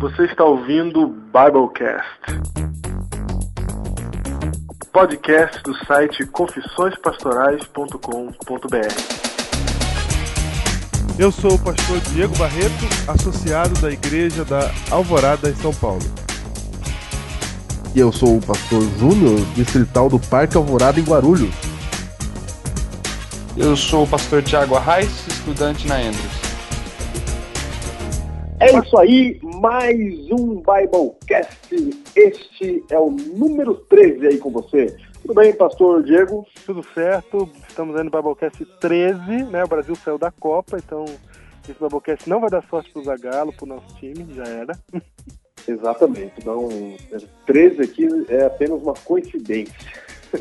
Você está ouvindo Biblecast, podcast do site confissõespastorais.com.br. Eu sou o pastor Diego Barreto, associado da Igreja da Alvorada em São Paulo. E eu sou o pastor Júnior, distrital do Parque Alvorada em Guarulhos. Eu sou o pastor Tiago Arraes, estudante na Andrews. É isso aí, mais um Biblecast. Este é o número 13 aí com você. Tudo bem, pastor Diego? Tudo certo, estamos aí no Biblecast 13, né? O Brasil saiu da Copa, então esse Biblecast não vai dar sorte pro Zagalo, pro nosso time, já era. Exatamente, então 13 aqui é apenas uma coincidência.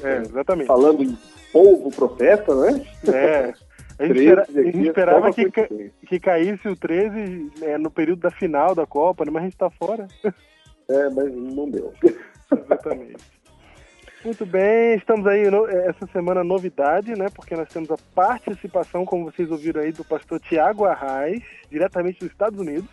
É, exatamente. Falando em povo profeta, né? É. A gente, 13 espera- a aqui gente esperava que, ca- que caísse o 13 né, no período da final da Copa, né, mas a gente tá fora. É, mas não deu. Exatamente. Muito bem, estamos aí no- essa semana novidade, né? Porque nós temos a participação, como vocês ouviram aí, do pastor Tiago Arraes, diretamente dos Estados Unidos.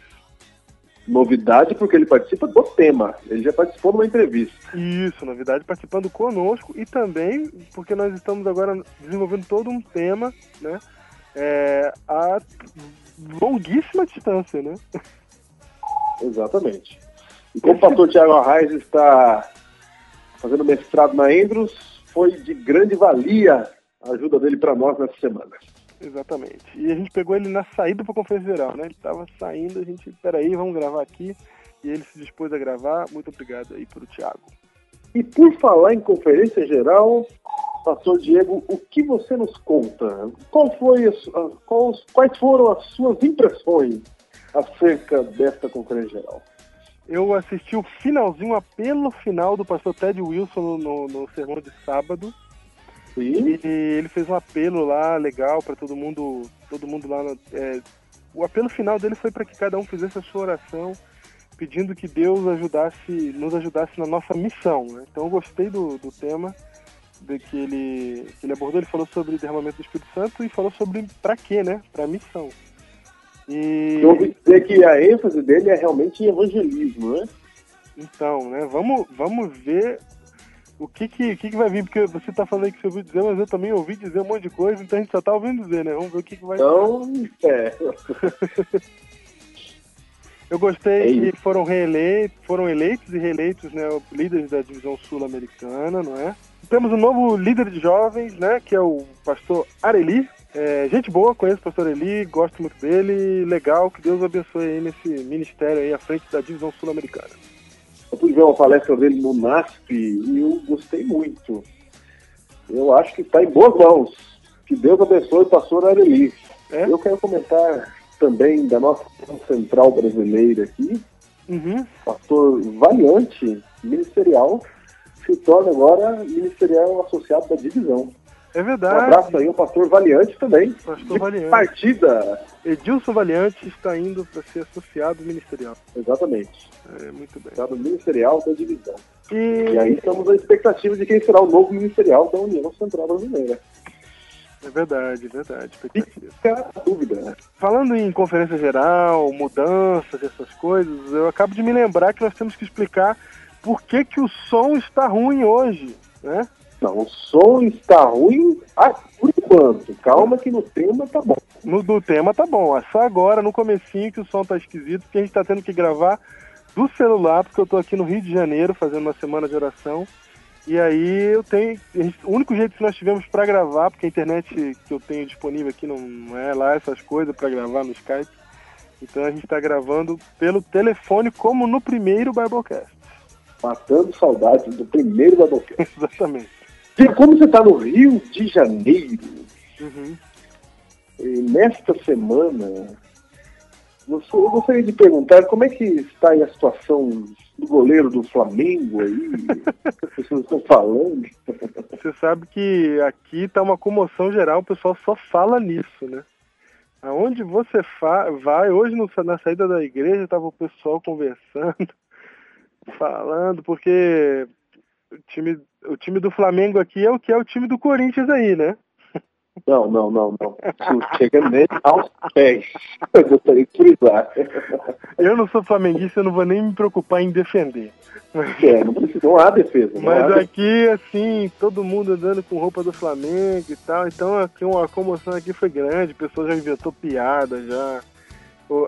Novidade porque ele participa do tema. Ele já participou de uma entrevista. Isso, novidade, participando conosco e também porque nós estamos agora desenvolvendo todo um tema, né? É, a longuíssima distância, né? Exatamente. E como o pastor Tiago Arraes está fazendo mestrado na Andrews, foi de grande valia a ajuda dele para nós nessa semana. Exatamente. E a gente pegou ele na saída para a conferência geral, né? Ele estava saindo, a gente, peraí, vamos gravar aqui. E ele se dispôs a gravar. Muito obrigado aí pro Thiago. E por falar em conferência geral, pastor Diego, o que você nos conta? Qual foi a quais, quais foram as suas impressões acerca desta conferência geral? Eu assisti o finalzinho, o apelo final do pastor Ted Wilson no, no, no sermão de sábado. Sim, E ele fez um apelo lá legal para todo mundo, todo mundo lá. no- é, o apelo final dele foi para que cada um fizesse a sua oração, pedindo que Deus ajudasse, nos ajudasse na nossa missão. né? Então eu gostei do, do tema de que ele, que ele abordou. Ele falou sobre derramamento do Espírito Santo e falou sobre para quê, né? Para missão. E eu ouvi dizer que a ênfase dele é realmente em evangelismo, né? então, né? Vamos, vamos ver o que que, que que vai vir, porque você tá falando aí que você ouviu dizer, mas eu também ouvi dizer um monte de coisa, então a gente só tá ouvindo dizer, né? Vamos ver o que que vai Então, é, Eu gostei É que foram reeleitos, foram eleitos e reeleitos, né, líderes da divisão sul-americana, não é? Temos um novo líder de jovens, né, que é o pastor Areli. É, gente boa, conheço o pastor Areli, gosto muito dele, legal, que Deus abençoe aí nesse ministério aí à frente da divisão sul-americana. eu pude ver uma palestra dele no NASP e eu gostei muito. Eu acho que está em boas mãos. Que Deus abençoe o pastor Areli. É? Eu quero comentar também da nossa central brasileira aqui, Uhum. pastor Valiante, ministerial, se torna agora ministerial associado da divisão. É Um verdade. abraço aí ao pastor Valiante também. Pastor Valiante. partida. Edilson Valiante está indo para ser associado ministerial. Exatamente. É, muito bem. Associado ministerial da divisão. E, E aí estamos à expectativa de quem será o novo ministerial da União Central Brasileira. é verdade, verdade. expectativa. Fica a dúvida, né? Falando em conferência geral, mudanças, essas coisas, eu acabo de me lembrar que nós temos que explicar por que, que o som está ruim hoje, né? Não, o som está ruim ah, por enquanto. Calma que no tema tá bom. No do tema tá bom, é só agora, no comecinho, que o som tá esquisito, porque a gente tá tendo que gravar do celular, porque eu tô aqui no Rio de Janeiro fazendo uma semana de oração. E aí eu tenho. O único jeito que nós tivemos para gravar, porque a internet que eu tenho disponível aqui não, é lá essas coisas para gravar no Skype. Então a gente tá gravando pelo telefone, como no primeiro Biblecast. Matando saudades do primeiro da Doquete. Exatamente. Como você está no Rio de Janeiro, Uhum. e nesta semana, você, eu gostaria de perguntar como é que está aí a situação do goleiro do Flamengo aí? As pessoas estão falando. Você sabe que aqui tá uma comoção geral, o pessoal só fala nisso, né? Aonde você fa- vai, hoje no- na saída da igreja tava o pessoal conversando, falando, porque o time, o time do Flamengo aqui é o que é o time do Corinthians aí, né? Não, não, não, não. Não chega nem aos pés. Eu gostaria de frisar. Eu não sou flamenguista, eu não vou nem me preocupar em defender. É, não, precisa, não há defesa. Não Mas há defesa. aqui, assim, todo mundo andando com roupa do Flamengo e tal. Então aqui uma comoção aqui foi grande, o pessoal já inventou piada já.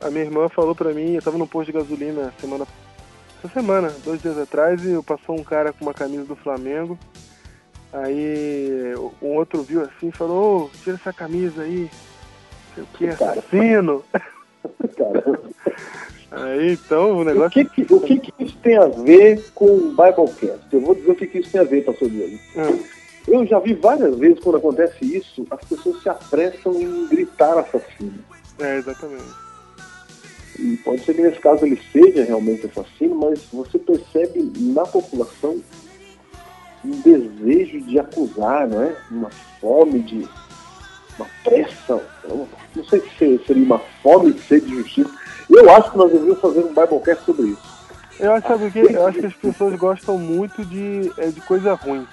A minha irmã falou pra mim, eu tava no posto de gasolina semana. Essa semana, dois dias atrás, e passou um cara com uma camisa do Flamengo. Aí um outro viu assim e falou, ô, tira essa camisa aí. Sei o que, assassino. Aí então o O negócio. que, que- o que, que isso tem a ver com o Biblecast? Eu vou dizer o que, que isso tem a ver, pastor Diego. Ah, Eu já vi várias vezes quando acontece isso, as pessoas se apressam em gritar assassino. É, exatamente. E pode ser que nesse caso ele seja realmente assassino, mas você percebe na população um desejo de acusar, não é? Uma fome de. uma pressa. Não sei se seria uma fome de sede de justiça. Eu acho que nós deveríamos fazer um Biblecast sobre isso. Eu acho, sabe o quê? Eu acho que as pessoas gostam muito de, é, de coisa ruim.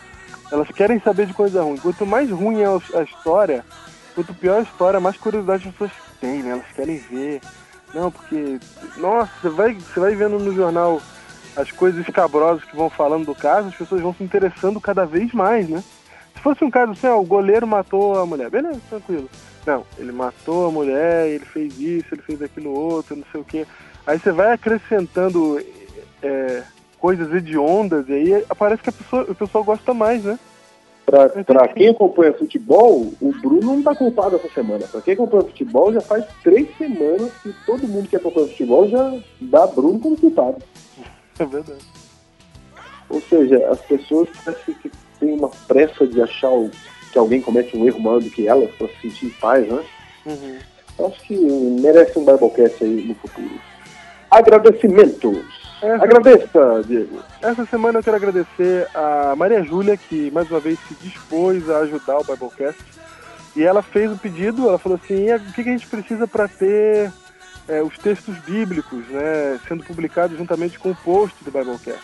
Elas querem saber de coisa ruim. Quanto mais ruim é a história, quanto pior a história, mais curiosidade as pessoas têm, né? Elas querem ver. Não, porque, nossa, você vai, você vai vendo no jornal as coisas escabrosas que vão falando do caso, as pessoas vão se interessando cada vez mais, né? Se fosse um caso assim, ó, o goleiro matou a mulher, beleza, tranquilo. Não, ele matou a mulher, ele fez isso, ele fez aquilo outro, não sei o quê. Aí você vai acrescentando é, coisas hediondas e aí parece que a pessoa, o pessoal gosta mais, né? Para quem acompanha futebol, o Bruno não está culpado essa semana. Para quem acompanha futebol, já faz três semanas que todo mundo que acompanha futebol já dá Bruno como culpado. É verdade. Ou seja, as pessoas parecem que têm uma pressa de achar que alguém comete um erro maior do que elas para se sentir em paz, né? Uhum. Acho que merece um Biblecast aí no futuro. Agradecimentos. Essa, Agradeça, Diego. essa semana eu quero agradecer a Maria Júlia, que mais uma vez se dispôs a ajudar o Biblecast. E ela fez o pedido, ela falou assim, "E o que a gente precisa para ter é, os textos bíblicos, né, sendo publicados juntamente com o post do Biblecast.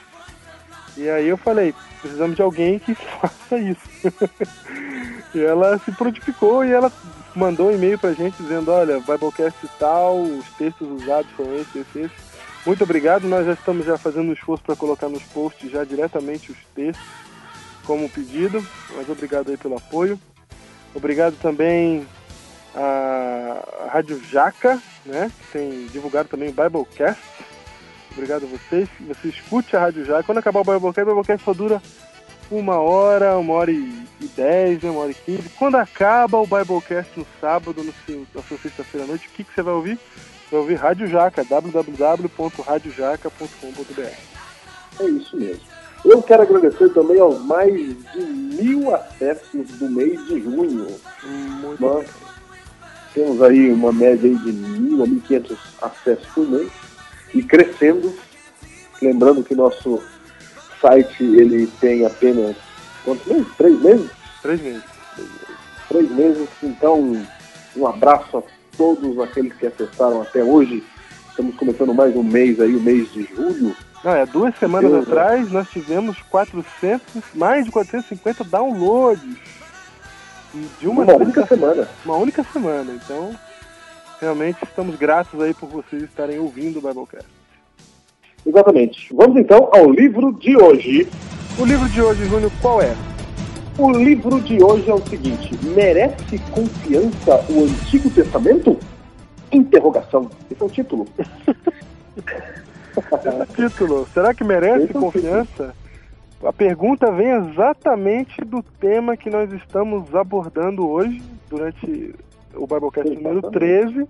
E aí eu falei, precisamos de alguém que faça isso. e ela se prontificou e ela mandou um e-mail pra gente dizendo, olha, Biblecast tal, os textos usados foram esses, esses, esses. Muito obrigado, nós já estamos já fazendo um esforço para colocar nos posts já diretamente os textos como pedido, mas obrigado aí pelo apoio. Obrigado também à Rádio Jaca, né, que tem divulgado também o Biblecast. Obrigado a vocês. Você escute a Rádio Jaca. Quando acabar o Biblecast, o Biblecast só dura uma hora, uma hora e dez, né, uma hora e quinze. Quando acaba o Biblecast no sábado, no seu, na sua sexta-feira à noite, o que, que você vai ouvir? Vai ouvir Rádio Jaca, www.radiojaca.com.br. É isso mesmo. Eu quero agradecer também aos mais de mil acessos do mês de junho. Muito Nós temos aí uma média aí de mil a mil quinhentos acessos por mês e crescendo. Lembrando que nosso site ele tem apenas quantos meses? Três meses? Três meses. Três meses. Então, um abraço a todos aqueles que acessaram até hoje. Estamos começando mais um mês aí, o mês de julho. Não, é, duas semanas Deus, atrás nós tivemos 400, mais de 450 downloads de uma, Uma única semana. uma única semana. Então, realmente estamos gratos aí por vocês estarem ouvindo o Biblecast. Exatamente. Vamos então ao livro de hoje. O livro de hoje, Júnior, qual é? O livro de hoje é o seguinte: merece confiança o Antigo Testamento? Interrogação. Esse é o título. Título, será que merece Esse é o confiança? A pergunta vem exatamente do tema que nós estamos abordando hoje, durante o Biblecast número Exatamente. 13,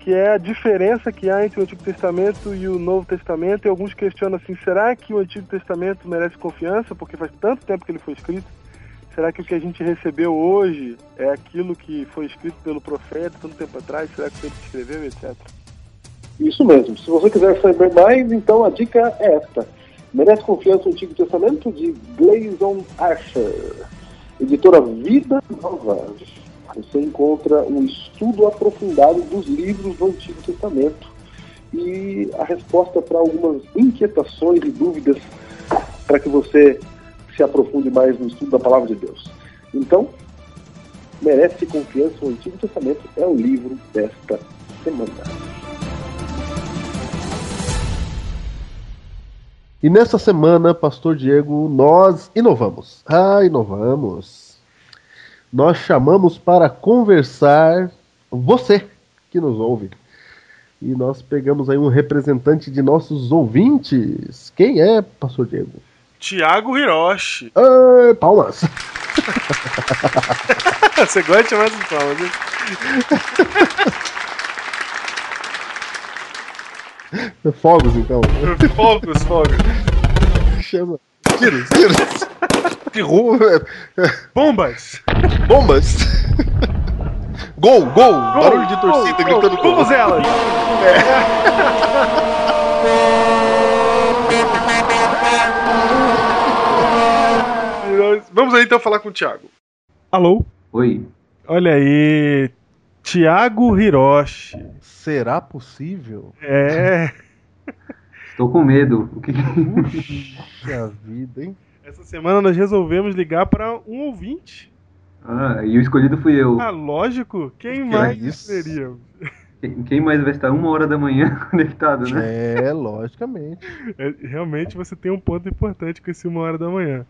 que é a diferença que há entre o Antigo Testamento e o Novo Testamento. E alguns questionam assim: será que o Antigo Testamento merece confiança? Porque faz tanto tempo que ele foi escrito. Será que o que a gente recebeu hoje é aquilo que foi escrito pelo profeta tanto tempo atrás? Será que ele escreveu, etc? Isso mesmo. Se você quiser saber mais, então a dica é esta. Merece confiança o Antigo Testamento de Gleison Archer, editora Vida Nova. Você encontra um estudo aprofundado dos livros do Antigo Testamento e a resposta para algumas inquietações e dúvidas para que você se aprofunde mais no estudo da Palavra de Deus. Então, merece confiança. O Antigo Testamento é o livro desta semana. E nessa semana, Pastor Diego, nós inovamos. Ah, inovamos. Nós chamamos para conversar você que nos ouve. E nós pegamos aí um representante de nossos ouvintes. Quem é, Pastor Diego? Tiago Hiroshi. Ah, palmas. Você gosta de chamar de palmas, hein? Fogos, então. Fogos, fogos. Chama. Tiros, tiros. Que rua. Bombas. Bombas. Gol, gol. Barulho de torcida gritando gol. Vamos elas. Vamos aí então falar com o Thiago. Alô? Oi. Olha aí, Thiago Hiroshi. Será possível? É. Estou com medo. O que... Puxa vida, hein? Essa semana nós resolvemos ligar para um ouvinte. Ah, e o escolhido fui eu. Ah, lógico. Quem Que mais isso? seria? Quem- Quem mais vai estar uma hora da manhã conectado, né? É, logicamente. É, realmente você tem um ponto importante com esse uma hora da manhã.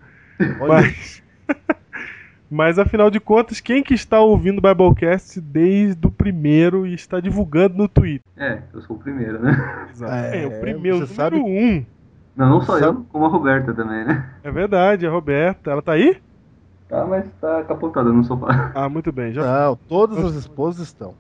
Mas, mas afinal de contas, quem que está ouvindo o Biblecast desde o primeiro e está divulgando no Twitter? É, eu sou o primeiro, né? É, É, o primeiro, você número sabe- um. Não, não só Sabe- eu, como a Roberta também, né? É verdade, a Roberta. Ela tá aí? Tá, mas tá capotada no sofá. Ah, muito bem. Já... Não, todas as esposas estão.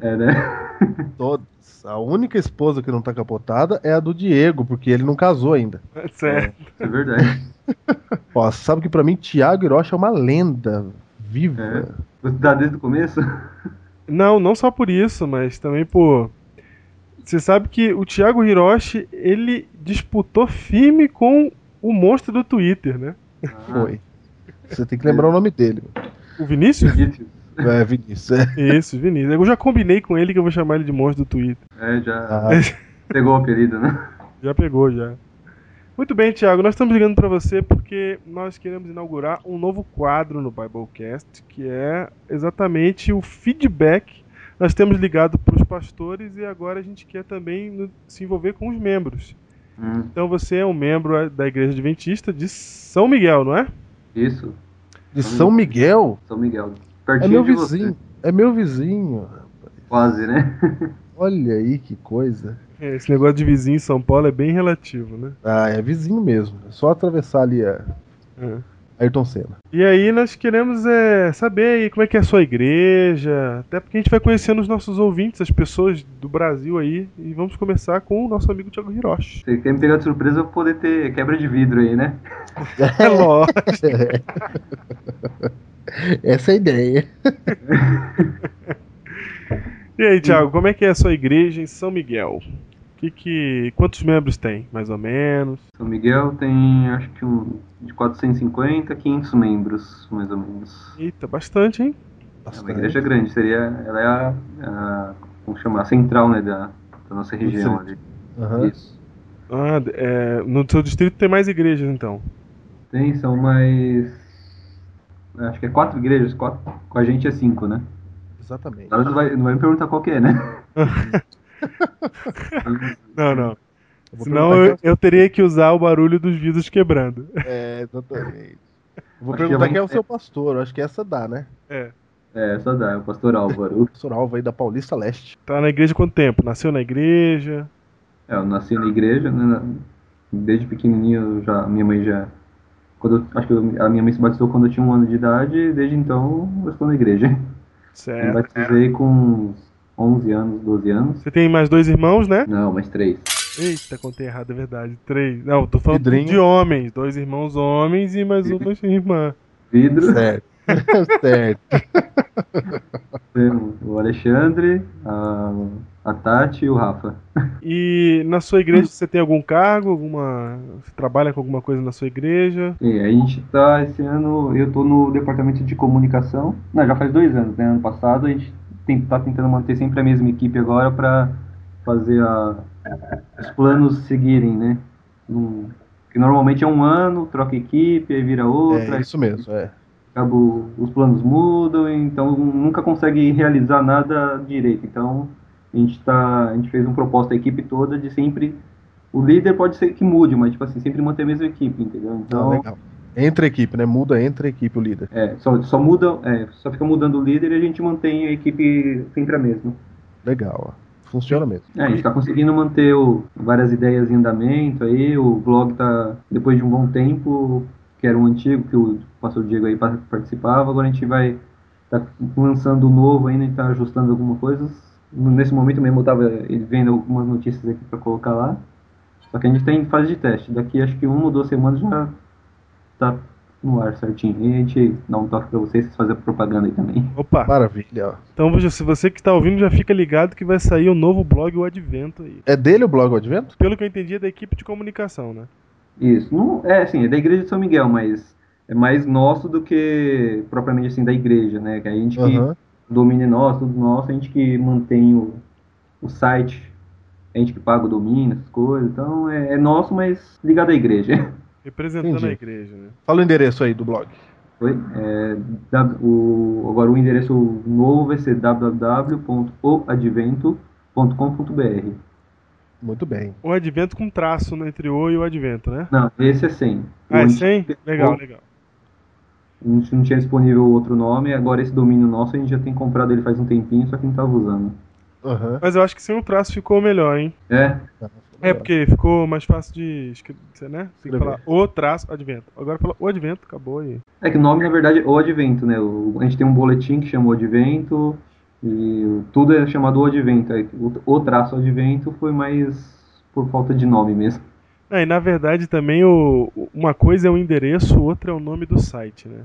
É, né? Todas. A única esposa que não tá capotada é a do Diego, porque ele não casou ainda. Certo. Isso é verdade. Ó, sabe que pra mim Thiago Hiroshi é uma lenda viva. Você tá desde o começo? Não, não só por isso, mas também por. Você sabe que o Thiago Hiroshi, ele disputou firme com o monstro do Twitter, né? Foi. Você tem que lembrar o nome dele. O Vinícius? Vinícius. É, Vinícius. É. Isso, Vinícius. Eu já combinei com ele que eu vou chamar ele de monstro do Twitter. É, já Ah, pegou o apelido, né? Já pegou, já. Muito bem, Thiago. Nós estamos ligando para você porque nós queremos inaugurar um novo quadro no Biblecast, que é exatamente o feedback. Nós temos ligado para os pastores e agora a gente quer também se envolver com os membros. Hum, Então você é um membro da Igreja Adventista de São Miguel, não é? isso, de São Miguel? São Miguel. É Pertinho meu de você. vizinho. É meu vizinho. Quase, né? Olha aí que coisa. É, Esse negócio de vizinho em São Paulo é bem relativo, né? Ah, é vizinho mesmo. É só atravessar ali a É. Ayrton Senna. E aí nós queremos é, saber aí como é que é a sua igreja, até porque a gente vai conhecendo os nossos ouvintes, as pessoas do Brasil aí, e vamos começar com o nosso amigo Thiago Hiroshi. Você quer me pegar de surpresa, eu vou poder ter quebra de vidro aí, né? É lógico. Essa é a ideia. E aí, Thiago, como é que é a sua igreja em São Miguel? Que que, quantos membros tem, mais ou menos? São Miguel tem, acho que um, de 450 a 500 membros, mais ou menos. Eita, bastante, hein? É uma igreja grande, seria, ela é a, a como chamar, a central, né, da, da nossa região ali. Aham. Isso. Ah, é, no seu distrito tem mais igrejas, então. Tem, são mais, acho que é quatro igrejas, quatro, com a gente é cinco, né? Exatamente. Agora não vai, não vai me perguntar qual que é, né? Não, não. Eu Senão eu, eu teria que usar o barulho dos vidros quebrando. É, exatamente. Eu vou Acho que perguntar já quem é o vamos- seu pastor. Acho que essa dá, né? É. É, só dá, é o pastor Álvaro. O pastor Alva aí da Paulista Leste. Tá na igreja há quanto tempo? Nasceu na igreja? É, eu nasci na igreja, né? Desde pequenininho, já, minha mãe já. Quando eu- acho que eu- a minha mãe se batizou quando eu tinha um ano de idade, e desde então eu estou na igreja. Me Certo. batizei com uns 11 anos, 12 anos. Você tem mais dois irmãos, né? Não, mais três. Eita, contei errado, é verdade. Três. Não, tô falando Pedrinho. de homens. Dois irmãos homens e mais uma irmã. Vidro, Certo. certo. temos o Alexandre, a, a Tati e o Rafa. E na sua igreja você tem algum cargo? Alguma. Você trabalha com alguma coisa na sua igreja? E a gente tá esse ano, eu tô no departamento de comunicação. Não, já faz dois anos, né? Ano passado a gente tem, tá tentando manter sempre a mesma equipe agora para fazer a, os planos seguirem, né? Num- que normalmente é um ano, troca equipe, aí vira outra. É isso mesmo, é. acaba o- os planos mudam, então nunca consegue realizar nada direito. Então a gente tá, a gente fez uma proposta à equipe toda de sempre o líder pode ser que mude, mas tipo assim, sempre manter a mesma equipe, entendeu? Ah, Então, legal. Entre equipe, né? Muda entre equipe o líder. é, só, só muda, é, só fica mudando o líder e a gente mantém a equipe sempre a mesma. Legal, ó. Funciona mesmo. É, a gente tá conseguindo manter o- várias ideias em andamento aí, o blog tá, depois de um bom tempo, que era um antigo, que o pastor Diego aí pa- participava, agora a gente vai tá lançando o novo ainda, a gente tá ajustando algumas coisas. Nesse momento mesmo eu tava ele vendo algumas notícias aqui para colocar lá. Só que a gente tá em fase de teste. Daqui acho que uma ou duas semanas já tá no ar certinho. E a gente dá um toque pra vocês, vocês fazem a propaganda aí também. Opa! Maravilha. Então, se você que está ouvindo, já fica ligado que vai sair o novo blog O Advento aí. É dele o blog O Advento? Pelo que eu entendi, é da equipe de comunicação, né? Isso. Não, é assim, é da igreja de São Miguel, mas é mais nosso do que propriamente assim da igreja, né? Que a gente que Domina é nosso, tudo nosso, a gente que mantém o, o site, a gente que paga o domínio, essas coisas. Então é, é nosso, mas ligado à igreja. Representando Entendi. a igreja, né? Fala o endereço aí do blog. Oi? É, o, agora o endereço novo vai ser www.oadvento.com.br. Muito bem. O Advento com traço né, entre o e o Advento, né? Não, esse é 100. Ah, é O 100? antigo- Legal, legal. A gente não tinha disponível outro nome, agora esse domínio nosso a gente já tem comprado ele faz um tempinho, só que não estava usando. Aham. Mas eu acho que sem o traço ficou melhor, hein? É, É, porque ficou mais fácil de escrever, né? Tem que falar o traço Advento. Agora fala o Advento, acabou aí. é que o nome na verdade é o Advento, né? O- a gente tem um boletim que chama o Advento e tudo é chamado o Advento. O traço Advento foi mais por falta de nome mesmo. Ah, e na verdade também o, uma coisa é o endereço, outra é o nome do site, né?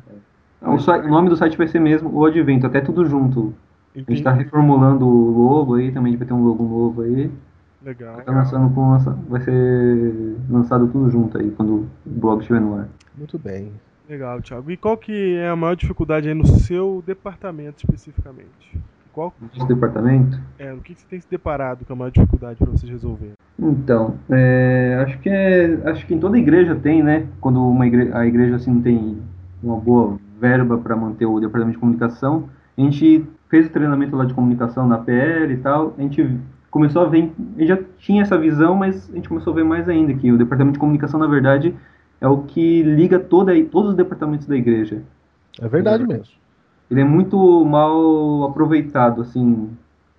O, sa- o nome do site vai ser mesmo o Advento, até tudo junto. A gente Entendi. está reformulando o logo aí, também a gente vai ter um logo novo aí. Legal. Tá lançando com vai ser lançado tudo junto aí quando o blog estiver no ar. Muito bem. Legal, Thiago. E qual que é a maior dificuldade aí no seu departamento especificamente? Qual Esse departamento. é, o que você tem se deparado com a maior dificuldade para vocês resolverem? Então, é, acho que é, acho que em toda igreja tem, né? Quando uma igre- a igreja assim não tem uma boa verba para manter o departamento de comunicação, a gente fez o treinamento lá de comunicação na PL e tal, a gente começou a ver, a gente já tinha essa visão, mas a gente começou a ver mais ainda que o departamento de comunicação na verdade é o que liga toda, todos os departamentos da igreja. É verdade mesmo. Ele é muito mal aproveitado, assim.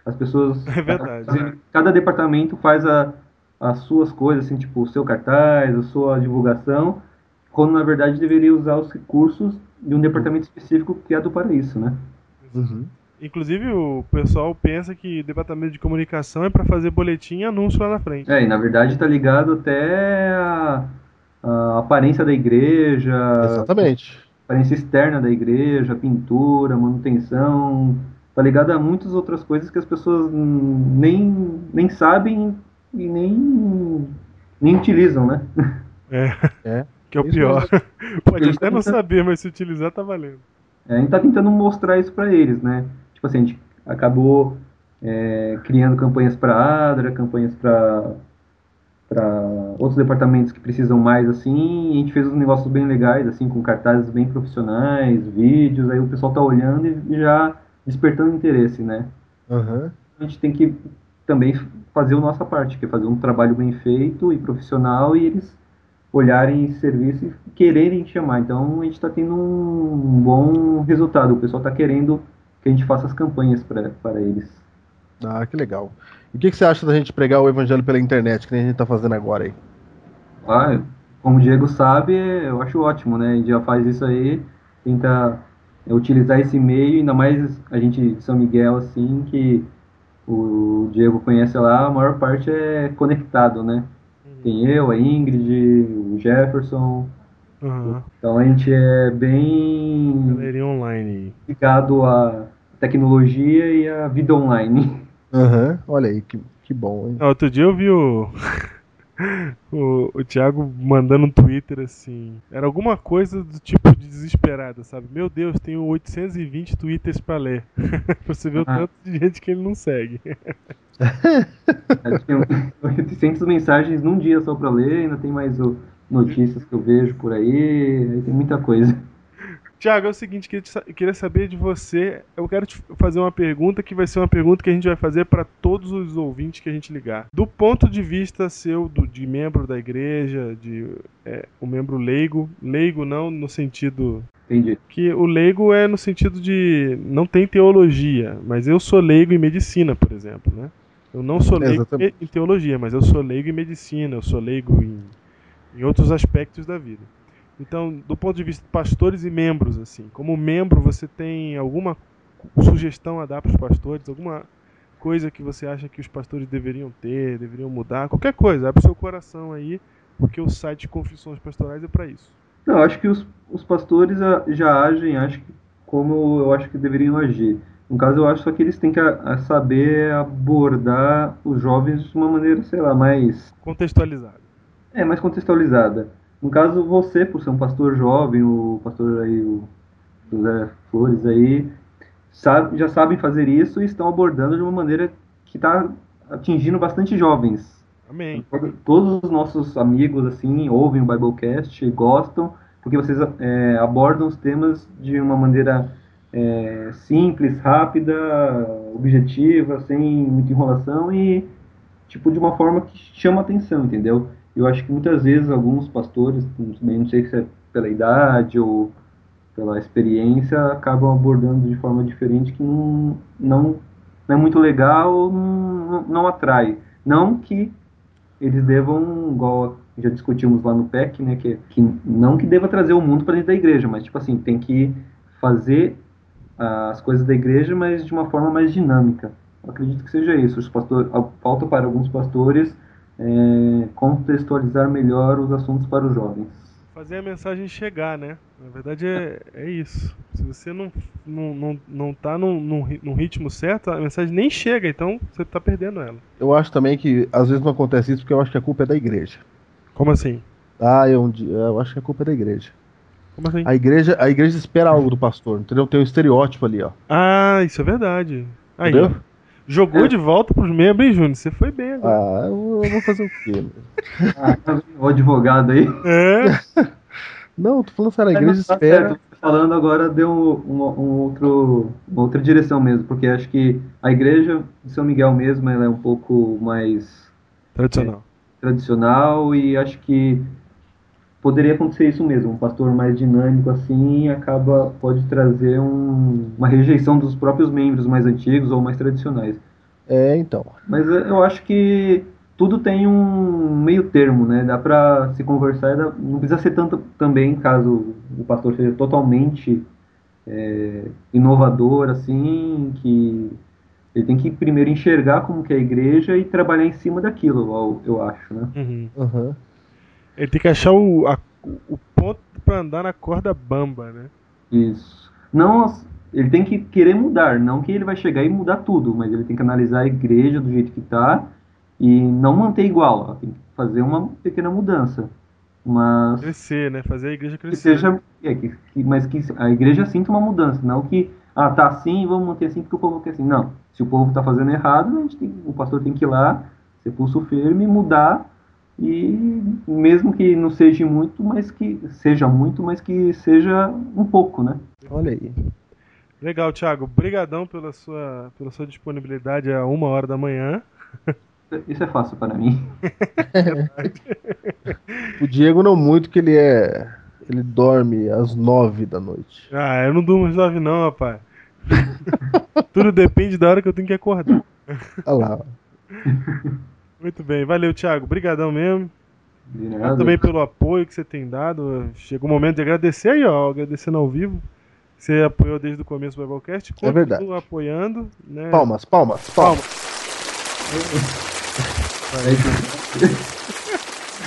As pessoas. É verdade. Cada, cada departamento faz a, as suas coisas, assim, tipo o seu cartaz, a sua divulgação, quando na verdade deveria usar os recursos de um departamento específico criado para isso, né? Uhum. Inclusive o pessoal pensa que departamento de comunicação é para fazer boletim e anúncio lá na frente. É, e na verdade está ligado até a, a aparência da igreja, Exatamente. Aparência externa da igreja, pintura, manutenção, tá ligado a muitas outras coisas que as pessoas nem, nem sabem e nem, nem utilizam, né? É. É. Que é o Isso pior. Pode até não saber, mas se utilizar tá valendo. É, a gente tá tentando mostrar isso para eles, né? Tipo assim, a gente acabou é, criando campanhas para Adra, campanhas para para outros departamentos que precisam mais assim, e a gente fez uns negócios bem legais assim, com cartazes bem profissionais, vídeos, aí o pessoal tá olhando e já despertando interesse, né? Aham. A gente tem que também fazer a nossa parte, que é fazer um trabalho bem feito e profissional e eles olharem esse serviço e quererem chamar. Então a gente está tendo um bom resultado. O pessoal está querendo que a gente faça as campanhas para eles. Ah, que legal. E o que, que você acha da gente pregar o evangelho pela internet, que nem a gente tá fazendo agora aí? Ah, como o Diego sabe, eu acho ótimo, né? A gente já faz isso aí, tenta utilizar esse meio, ainda mais a gente de São Miguel, assim, que o Diego conhece lá, a maior parte é conectado, né? Tem eu, a Ingrid, o Jefferson. Aham. Então a gente é bem Galerinha online ligado à tecnologia e à vida online. Aham. Olha aí, que, que bom, hein? Ah, Outro dia eu vi o, o, o Thiago mandando um Twitter assim. Era alguma coisa do tipo de desesperada, sabe? Meu Deus, tenho 820 Twitters pra ler. pra você ver o Ah. tanto de gente que ele não segue. Acho que tem 800 mensagens num dia só para ler, ainda tem mais o, notícias que eu vejo por aí, aí tem muita coisa. Tiago, é o seguinte, queria, saber de você. Eu quero te fazer uma pergunta que vai ser uma pergunta que a gente vai fazer para todos os ouvintes que a gente ligar. Do ponto de vista seu, do- de membro da igreja, de é, um membro leigo, leigo não no sentido Entendi. que o leigo é no sentido de não tem teologia, mas eu sou leigo em medicina, por exemplo, né? Eu não sou leigo Exatamente. em teologia, mas eu sou leigo em medicina, eu sou leigo em, em outros aspectos da vida. Então, do ponto de vista de pastores e membros, assim, como membro, você tem alguma sugestão a dar para os pastores, alguma coisa que você acha que os pastores deveriam ter, deveriam mudar, qualquer coisa, abre seu coração aí, porque o site Confissões Pastorais é para isso. Não, eu acho que os, os pastores ah, já agem, acho que como eu acho que deveriam agir. No caso, eu acho só que eles têm que a- a saber abordar os jovens de uma maneira, sei lá, mais Contextualizado. é mais contextualizada. No caso, você, por ser um pastor jovem, o pastor aí, o José Flores aí, sabe, já sabem fazer isso e estão abordando de uma maneira que está atingindo bastante jovens. Amém. Todo- Todos os nossos amigos assim ouvem o Biblecast e gostam, porque vocês é, abordam os temas de uma maneira é, simples, rápida, objetiva, sem muita enrolação e tipo de uma forma que chama atenção, entendeu? Eu acho que muitas vezes alguns pastores, não sei se é pela idade ou pela experiência, acabam abordando de forma diferente que não, não, não é muito legal não, não atrai. Não que eles devam, igual já discutimos lá no PEC, né, que, que não que deva trazer o mundo para dentro da igreja, mas tipo assim, tem que fazer as coisas da igreja, mas de uma forma mais dinâmica. Eu acredito que seja isso. Os falta para alguns pastores é, contextualizar melhor os assuntos para os jovens. Fazer a mensagem chegar, né? Na verdade é, é isso. Se você não, não, não, não tá num, num, ri- num ritmo certo, a mensagem nem chega, então você tá perdendo ela. Eu acho também que às vezes não acontece isso porque eu acho que a culpa é da igreja. Como assim? Ah, eu, eu acho que a culpa é da igreja. Como assim? A igreja, a igreja espera algo do pastor, entendeu? Tem um estereótipo ali, ó. Ah, isso é verdade. Aí, Entendeu? Jogou de volta pros membros, hein, Júnior? Você foi bem agora. Ah, eu, eu vou fazer o quê? Ah, tá o advogado aí. É. Não, tô falando sério, a igreja tá espera. certo. Falando agora deu um, um- um outro, uma outra direção mesmo, porque acho que a igreja de São Miguel mesmo ela é um pouco mais Tradicional. tradicional e acho que poderia acontecer isso mesmo. Um pastor mais dinâmico assim acaba pode trazer um- uma rejeição dos próprios membros mais antigos ou mais tradicionais. É, então. Mas eu acho que tudo tem um meio termo, né? Dá pra se conversar, e não precisa ser tanto também, caso o pastor seja totalmente eh, inovador, assim, que ele tem que primeiro enxergar como que é a igreja e trabalhar em cima daquilo, eu, eu acho, né? Uhum. Aham. Ele tem que achar o, a- o ponto pra andar na corda bamba, né? Isso. Não, ele tem que querer mudar, não que ele vai chegar e mudar tudo, mas ele tem que analisar a igreja do jeito que tá e não manter igual, ó, tem que fazer uma pequena mudança. Mas Crescer, né? Fazer a igreja que crescer. seja, é, que, que- mas que a igreja sinta uma mudança, não que ah, tá assim, vamos manter assim porque o povo quer assim. Não, se o povo está fazendo errado, a gente tem- o pastor tem que ir lá, ser pulso firme, mudar e mesmo que não seja muito, mas que seja muito, mas que seja um pouco, né? Olha aí. Legal, Thiago. Obrigadão pela sua, pela sua disponibilidade a uma hora da manhã. Isso é fácil para mim. O Diego não muito, que ele é. Ele dorme às nove da noite. Ah, eu não durmo às nove não, rapaz. Tudo depende da hora que eu tenho que acordar. Olha lá. Muito bem, valeu, Thiago. Obrigadão mesmo. Obrigado também pelo apoio que você tem dado. Chegou o momento de agradecer aí, ó, agradecendo ao vivo. Você apoiou desde o começo do Biblecast. Continua verdade. apoiando, né? Palmas, palmas, palmas.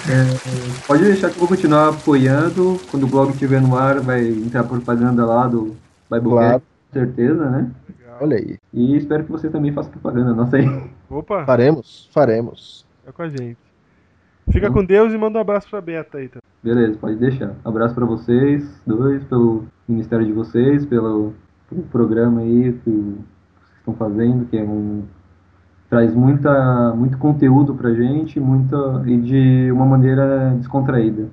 É, pode deixar que eu vou continuar apoiando. Quando o blog estiver no ar, vai entrar propaganda lá do Biblecast, Claro. com certeza, né? Olha aí. E espero que você também faça propaganda nossa aí. Opa, Faremos, faremos. é com a gente. Fica com Deus e manda um abraço pra Beta aí. Tá? Beleza, pode deixar. Abraço pra vocês, dois, pelo ministério de vocês, pelo, pelo programa aí que vocês estão fazendo, que é um traz muita muito conteúdo pra gente, muita e de uma maneira descontraída.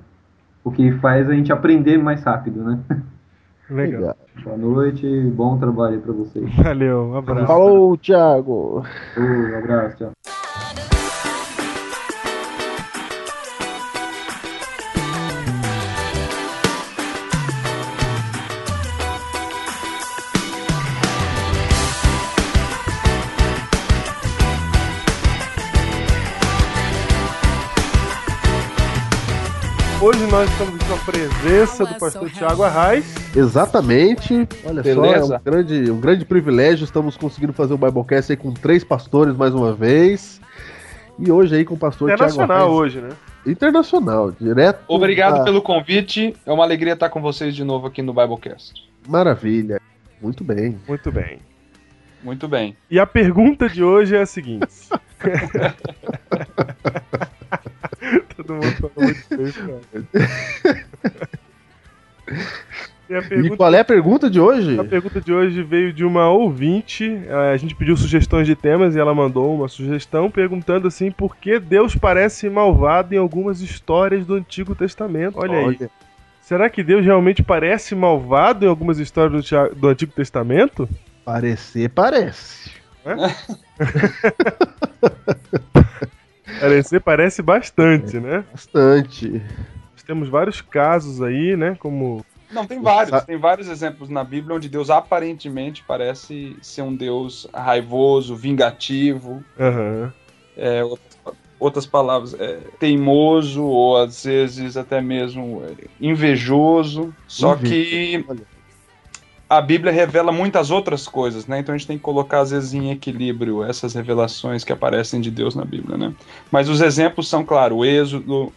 O que faz a gente aprender mais rápido, né? Legal. Boa noite, bom trabalho aí pra vocês. Valeu, um abraço. Falou, Thiago. Um abraço, tchau. Hoje nós estamos com a presença do pastor Tiago Arraes. Exatamente. Olha Beleza. só, é um grande, um grande privilégio. Estamos conseguindo fazer o Biblecast aí com três pastores mais uma vez. E hoje aí com o pastor Internacional Arraes. hoje, né? Internacional, direto. Obrigado da- pelo convite. É uma alegria estar com vocês de novo aqui no Biblecast. Maravilha. Muito bem. Muito bem. Muito bem. E a pergunta de hoje é a seguinte. Todo mundo falou muito bem, cara. E a E pergunta, qual é a pergunta de hoje? a pergunta de hoje veio de uma ouvinte. eh, A gente pediu sugestões de temas e ela mandou uma sugestão perguntando assim por que Deus parece malvado em algumas histórias do Antigo Testamento. Olha aí. Será que Deus realmente parece malvado em algumas histórias do, do Antigo Testamento? Parecer, parece. Parecer parece bastante, né? Bastante. Nós temos vários casos aí, né? Como. Não, tem vários. Tem vários exemplos na Bíblia onde Deus aparentemente parece ser um Deus raivoso, vingativo, Aham. é, outras, palavras, é, teimoso ou às vezes até mesmo é, invejoso. Só que Olha. A Bíblia revela muitas outras coisas, né? Então a gente tem que colocar às vezes em equilíbrio essas revelações que aparecem de Deus na Bíblia, né? Mas os exemplos são, claro, o Êxodo,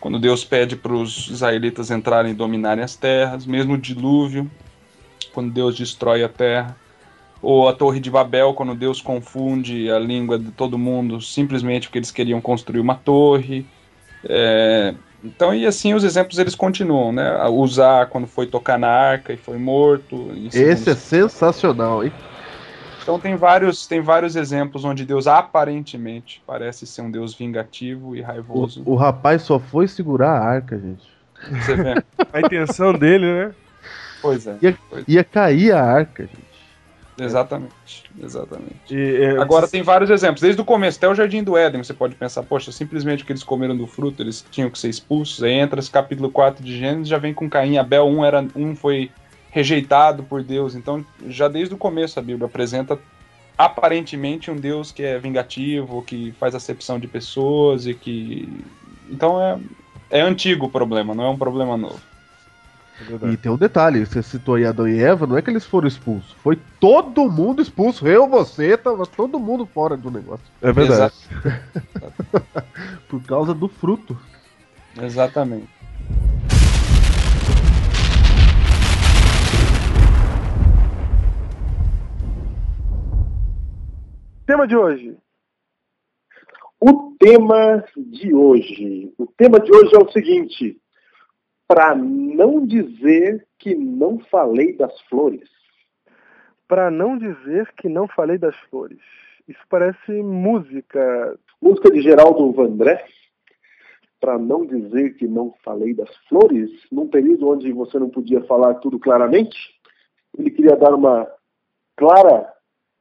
quando Deus pede para os israelitas entrarem e dominarem as terras, mesmo o dilúvio, quando Deus destrói a terra, ou a Torre de Babel, quando Deus confunde a língua de todo mundo simplesmente porque eles queriam construir uma torre. É, então, e assim os exemplos eles continuam, né? A Usar quando foi tocar na arca e foi morto. Esse é sensacional, hein? Então tem vários, tem vários exemplos onde Deus aparentemente parece ser um Deus vingativo e raivoso. O, o rapaz só foi segurar a arca, gente. Você vê? A intenção dele, né? Pois é, Ia cair a arca, gente. Exatamente, exatamente. E, é, Agora tem vários exemplos, desde o começo até o Jardim do Éden, você pode pensar, poxa, simplesmente que eles comeram do fruto, eles tinham que ser expulsos. Aí entra esse capítulo 4 de Gênesis, já vem com Caim Abel, um era um foi rejeitado por Deus. Então, já desde o começo a Bíblia apresenta aparentemente um Deus que é vingativo, que faz acepção de pessoas e que então é é antigo o problema, não é um problema novo. É. E tem um detalhe, você citou aí Adão e Eva, não é que eles foram expulsos, foi todo mundo expulso. Eu, você, tava todo mundo fora do negócio. É verdade. Por causa do fruto. Exatamente. Tema de hoje. O tema de hoje. O tema de hoje é o seguinte: para não dizer que não falei das flores. Para não dizer que não falei das flores. Isso parece música. Música de Geraldo Vandré. Para não dizer que não falei das flores, num período onde você não podia falar tudo claramente, ele queria dar uma clara,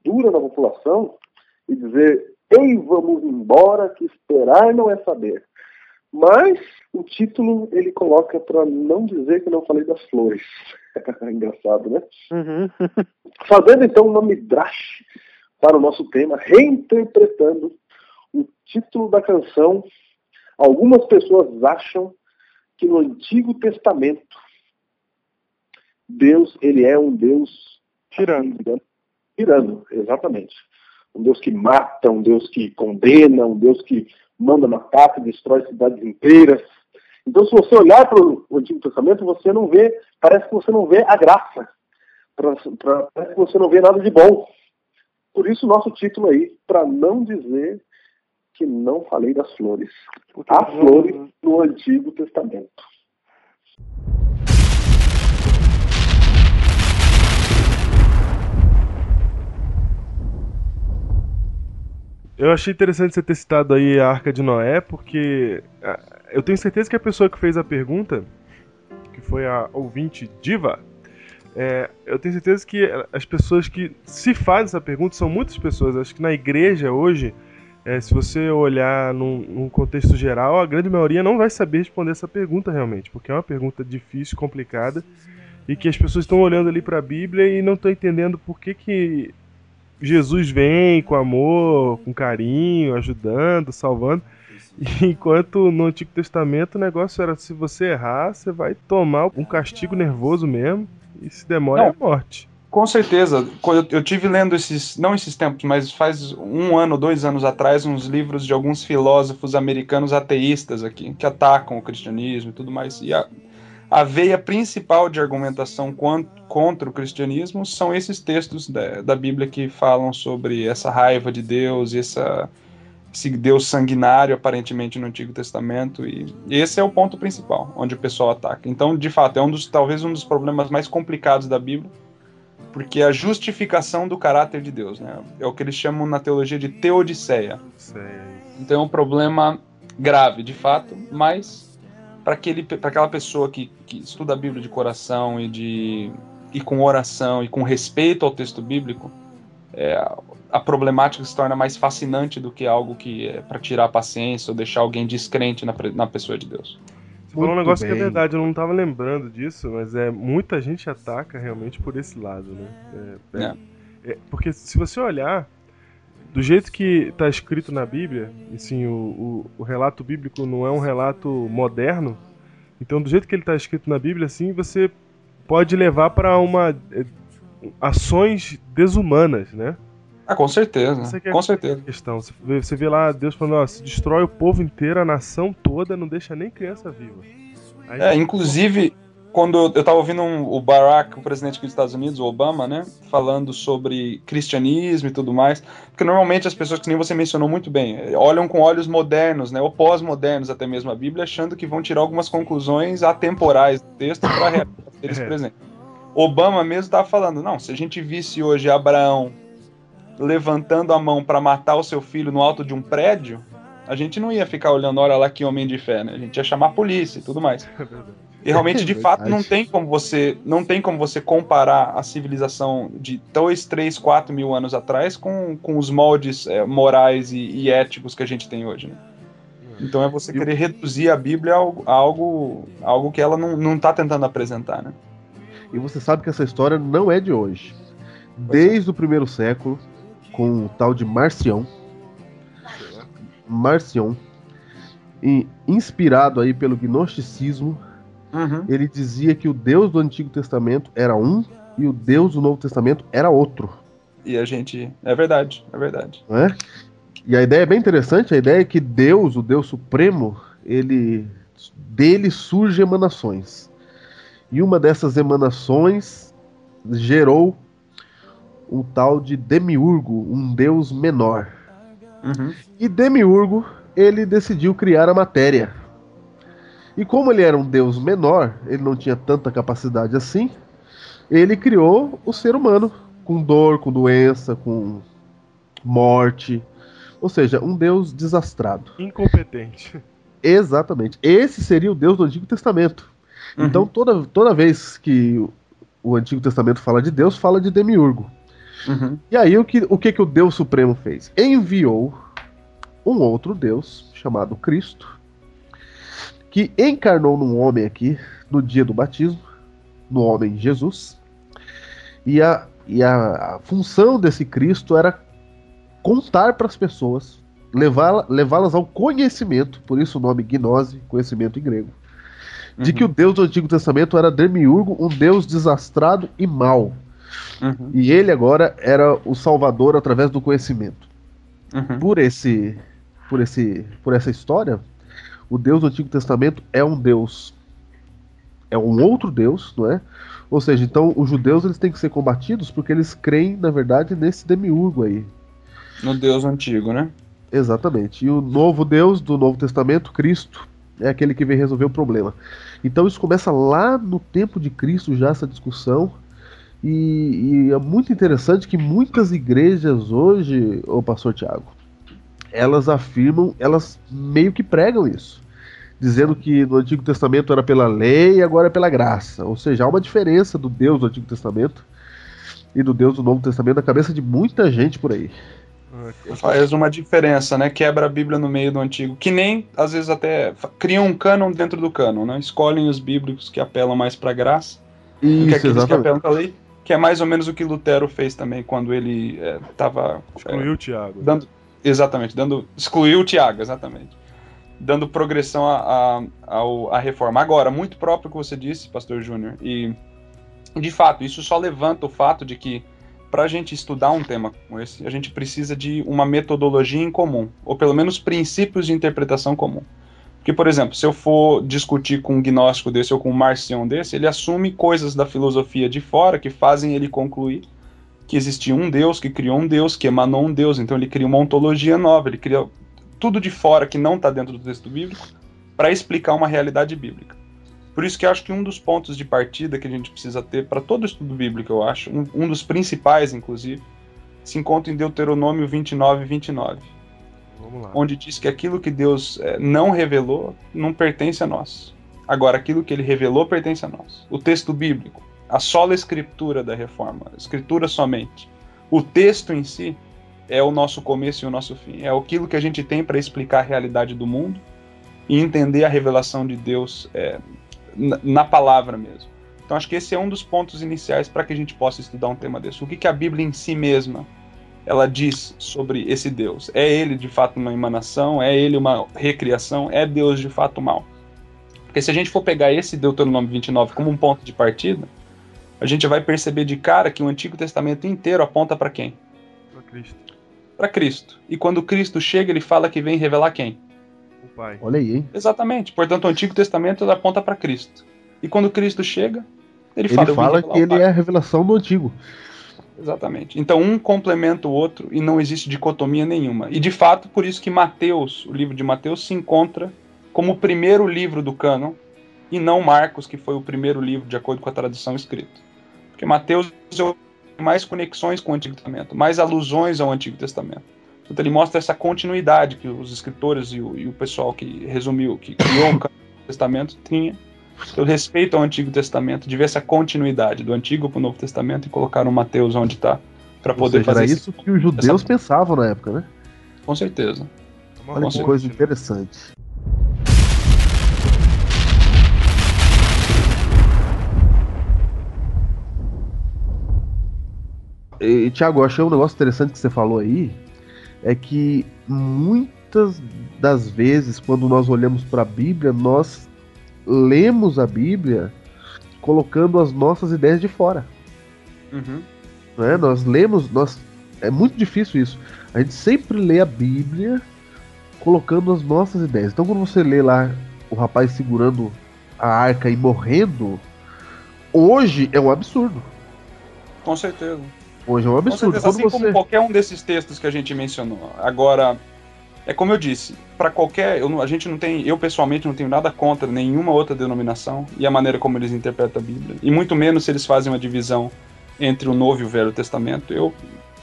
dura na população e dizer: Ei, vamos embora, que esperar não é saber. Mas o título ele coloca para não dizer que não falei das flores. Engraçado, né? Uhum. Fazendo então uma midrash para o nosso tema, reinterpretando o título da canção, algumas pessoas acham que no Antigo Testamento Deus ele é um Deus Tirando. assim, tirano, exatamente. Um Deus que mata, um Deus que condena, um Deus que manda matar, que destrói cidades inteiras. Então, se você olhar para o Antigo Testamento, você não vê, parece que você não vê a graça. Parece que você não vê nada de bom. Por isso, nosso título aí, para não dizer que não falei das flores. Há flores no Antigo Testamento. Eu achei interessante você ter citado aí a Arca de Noé, porque ah, eu tenho certeza que a pessoa que fez a pergunta, que foi a ouvinte Diva, É, eu tenho certeza que as pessoas que se fazem essa pergunta são muitas pessoas. Acho que na igreja hoje, é, se você olhar num, num, contexto geral, a grande maioria não vai saber responder essa pergunta realmente, porque é uma pergunta difícil, complicada, e que as pessoas estão olhando ali para a Bíblia e não estão entendendo por que, que Jesus vem com amor, com carinho, ajudando, salvando. Enquanto no Antigo Testamento o negócio era se você errar, você vai tomar um castigo nervoso mesmo, e se demora é morte. Com certeza. Eu tive lendo esses, não esses tempos, mas faz um ano, dois anos atrás, uns livros de alguns filósofos americanos ateístas aqui, que atacam o cristianismo e tudo mais. E a, a veia principal de argumentação contra o cristianismo são esses textos da, da Bíblia que falam sobre essa raiva de Deus e essa, esse Deus sanguinário, aparentemente, no Antigo Testamento. E esse é o ponto principal, onde o pessoal ataca. Então, de fato, é um dos, talvez um dos problemas mais complicados da Bíblia porque é a justificação do caráter de Deus, né? É o que eles chamam na teologia de teodiceia. Então é um problema grave, de fato, mas para aquela pessoa que, que estuda a Bíblia de coração e de e com oração e com respeito ao texto bíblico, é, a problemática se torna mais fascinante do que algo que é para tirar a paciência ou deixar alguém descrente na, na pessoa de Deus. Você falou um negócio bem. que é verdade, eu não tava lembrando disso, mas é muita gente ataca realmente por esse lado, né? É, é, é. porque se você olhar do jeito que está escrito na Bíblia, assim, o, o, o, relato bíblico não é um relato moderno, então do jeito que ele está escrito na Bíblia, assim, você pode levar para uma é, ações desumanas, né? Ah, com certeza. É com certeza. Questão. Você vê, você vê lá Deus falando, ó, se destrói o povo inteiro, a nação toda, não deixa nem criança viva. Aí, é, inclusive, quando eu tava ouvindo um, o Barack, o presidente dos Estados Unidos, o Obama, né, falando sobre cristianismo e tudo mais, porque normalmente as pessoas que nem você mencionou muito bem, olham com olhos modernos, né, ou pós-modernos até mesmo a Bíblia, achando que vão tirar algumas conclusões atemporais do texto para realizar eles é. presentes. Obama mesmo estava falando, não, se a gente visse hoje Abraão levantando a mão para matar o seu filho no alto de um prédio, a gente não ia ficar olhando, olha lá que homem de fé, né? A gente ia chamar a polícia e tudo mais. É e realmente, de fato, não tem como você não tem como você comparar a civilização de 2, 3, 4 mil anos atrás com, com os moldes é, morais e, e, éticos que a gente tem hoje, né? Então é você querer reduzir a Bíblia a algo, a algo, que ela não está tentando apresentar, né? E você sabe que essa história não é de hoje. Desde o primeiro século, com o tal de Marcion. Marcion, inspirado aí pelo gnosticismo, uhum. ele dizia que o Deus do Antigo Testamento era um e o Deus do Novo Testamento era outro. E a gente. É verdade, é verdade. Não é? E a ideia é bem interessante, a ideia é que Deus, o Deus Supremo, ele dele surgem emanações. E uma dessas emanações gerou um tal de Demiurgo, um deus menor. Uhum. E Demiurgo, ele decidiu criar a matéria. E como ele era um deus menor, ele não tinha tanta capacidade assim, ele criou o ser humano, com dor, com doença, com morte. Ou seja, um deus desastrado. Incompetente. Exatamente. Esse seria o deus do Antigo Testamento. Uhum. Então, toda, toda vez que o Antigo Testamento fala de Deus, fala de Demiurgo. Uhum. E aí o que, o que que o Deus Supremo fez? Enviou um outro Deus chamado Cristo, que encarnou num homem aqui no dia do batismo, no homem Jesus. E a, e a, a função desse Cristo era contar para as pessoas, levá-las levá ao conhecimento, por isso o nome gnose, conhecimento em grego, de uhum. que o Deus do Antigo Testamento era Demiurgo, um Deus desastrado e mau Uhum. E ele agora era o salvador através do conhecimento. Uhum. Por esse por esse por essa história, o Deus do Antigo Testamento é um Deus é um outro Deus, não é? Ou seja, então os judeus eles têm que ser combatidos porque eles creem, na verdade, nesse demiurgo aí. No Deus antigo, né? Exatamente. E o novo Deus do Novo Testamento, Cristo, é aquele que vem resolver o problema. Então isso começa lá no tempo de Cristo já essa discussão e, e, é muito interessante que muitas igrejas hoje, o pastor Tiago, elas afirmam, elas meio que pregam isso. Dizendo que no Antigo Testamento era pela lei e agora é pela graça. Ou seja, há uma diferença do Deus do Antigo Testamento e do Deus do Novo Testamento na cabeça de muita gente por aí. Faz uma diferença, né? Quebra a Bíblia no meio do Antigo. Que nem, às vezes, até criam um cânon dentro do cânon, né? Escolhem os bíblicos que apelam mais pra graça do que Isso, aqueles que exatamente. apelam pra lei. Que é mais ou menos o que Lutero fez também quando ele estava Excluiu o Tiago. dando exatamente dando excluiu o Tiago exatamente dando progressão à a, ao- à reforma agora muito próprio que você disse Pastor Júnior e de fato isso só levanta o fato de que para a gente estudar um tema como esse a gente precisa de uma metodologia em comum ou pelo menos princípios de interpretação comum porque por exemplo se eu for discutir com um gnóstico desse ou com um marcião desse ele assume coisas da filosofia de fora que fazem ele concluir que existia um Deus, que criou um Deus, que emanou um Deus. Então ele cria uma ontologia nova, ele cria tudo de fora que não está dentro do texto bíblico para explicar uma realidade bíblica. Por isso que acho que um dos pontos de partida que a gente precisa ter para todo estudo bíblico, eu acho, um, um dos principais, inclusive, se encontra em Deuteronômio 29 e 29, Vamos lá. onde diz que aquilo que Deus eh, não revelou não pertence a nós. Agora, aquilo que ele revelou pertence a nós. O texto bíblico, a sola escritura da reforma, escritura somente. O texto em si é o nosso começo e o nosso fim. É aquilo que a gente tem para explicar a realidade do mundo e entender a revelação de Deus eh, na, na palavra mesmo. Então, acho que esse é um dos pontos iniciais para que a gente possa estudar um tema desse. O que, que a Bíblia em si mesma ela diz sobre esse Deus? É ele de fato uma emanação? É ele uma recriação? É Deus de fato mal? Porque se a gente for pegar esse Deuteronômio 29 como um ponto de partida, a gente vai perceber de cara que o Antigo Testamento inteiro aponta para quem? Pra Cristo, Para Cristo. E quando Cristo chega, ele fala que vem revelar quem? o Pai. Olha aí, hein? Exatamente. Portanto, o Antigo Testamento aponta para Cristo. E quando Cristo chega, ele, Ele fala, "Eu vim fala revelar que ele Pai." é a revelação do Antigo. Exatamente. Então um complementa o outro e não existe dicotomia nenhuma. E de fato, por isso que Mateus, o livro de Mateus, se encontra como o primeiro livro do cânon e não Marcos, que foi o primeiro livro de acordo com a tradução escrita. Porque Mateus tem mais conexões com o Antigo Testamento, mais alusões ao Antigo Testamento. Portanto, ele mostra essa continuidade que os escritores e o, e o pessoal que resumiu, que criou o Testamento tinha pelo respeito ao Antigo Testamento, de ver essa continuidade do Antigo para o Novo Testamento e colocaram Mateus onde está, para poder seja, fazer era isso. isso que os judeus essa- pensavam na época, né? Com certeza. Uma Olha que coisa interessante. E, Tiago, eu achei um negócio interessante que você falou aí, é que muitas das vezes, quando nós olhamos para a Bíblia, nós lemos a Bíblia colocando as nossas ideias de fora. Uhum. né? Nós lemos, nós é muito difícil isso. A gente sempre lê a Bíblia colocando as nossas ideias. Então quando você lê lá o rapaz segurando a arca e morrendo, hoje é um absurdo. Com certeza. Hoje é um absurdo. certeza. Assim como você qualquer um desses textos que a gente mencionou. Agora, é como eu disse, para qualquer. Eu, a gente não tem. Eu pessoalmente não tenho nada contra nenhuma outra denominação e a maneira como eles interpretam a Bíblia. E muito menos se eles fazem uma divisão entre o Novo e o Velho Testamento. Eu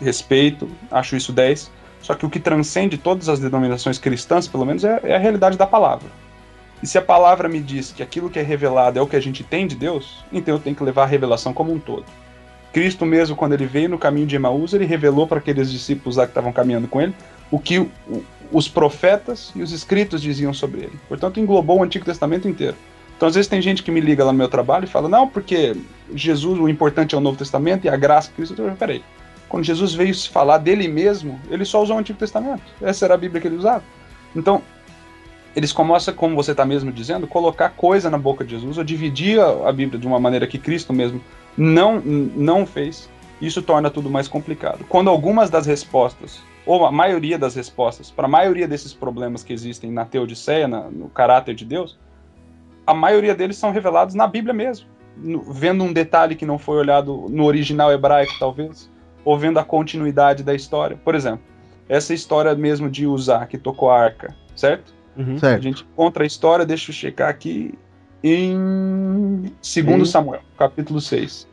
respeito, acho isso 10. Só que o que transcende todas as denominações cristãs, pelo menos, é, é a realidade da palavra. E se a palavra me diz que aquilo que é revelado é o que a gente tem de Deus, então eu tenho que levar a revelação como um todo. Cristo mesmo, quando ele veio no caminho de Emaús, ele revelou para aqueles discípulos lá que estavam caminhando com ele o que os profetas e os escritos diziam sobre ele. Portanto, englobou o Antigo Testamento inteiro. Então, às vezes tem gente que me liga lá no meu trabalho e fala, não, porque Jesus, o importante é o Novo Testamento e a graça de Cristo. Eu peraí, quando Jesus veio se falar dele mesmo, ele só usou o Antigo Testamento. Essa era a Bíblia que ele usava. Então, eles começam, como você está mesmo dizendo, colocar coisa na boca de Jesus, ou dividir a Bíblia de uma maneira que Cristo mesmo não, não fez. Isso torna tudo mais complicado. Quando algumas das respostas, ou a maioria das respostas, para a maioria desses problemas que existem na teodiceia, na- no caráter de Deus, a maioria deles são revelados na Bíblia mesmo. No- vendo um detalhe que não foi olhado no original hebraico, talvez, ou vendo a continuidade da história. Por exemplo, essa história mesmo de usar que tocou a arca, certo? Uhum. A certo. gente encontra a história, deixa eu checar aqui, em 2 Sim. Samuel, capítulo 6,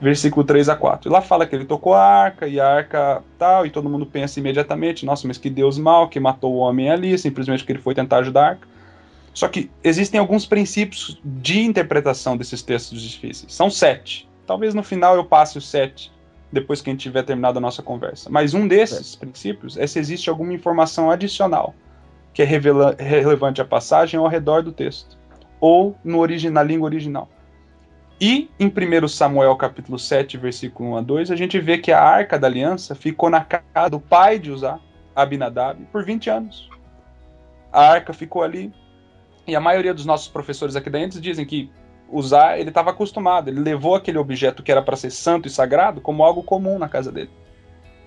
versículo 3 a 4. E lá fala que ele tocou a arca, e a arca tal, e todo mundo pensa imediatamente, nossa, mas que Deus mau, que matou o homem ali, simplesmente porque ele foi tentar ajudar a arca. Só que existem alguns princípios de interpretação desses textos difíceis. São sete. Talvez no final eu passe os sete, depois que a gente tiver terminado a nossa conversa. Mas um desses é. princípios é se existe alguma informação adicional que é revela, relevante à passagem ao redor do texto, ou no origi, na língua original. E em 1 Samuel capítulo 7, versículo 1 a 2, a gente vê que a arca da aliança ficou na casa do pai de Uzá, Abinadab, por 20 anos. A arca ficou ali e a maioria dos nossos professores aqui dentro dizem que usar, ele estava acostumado, ele levou aquele objeto que era para ser santo e sagrado como algo comum na casa dele.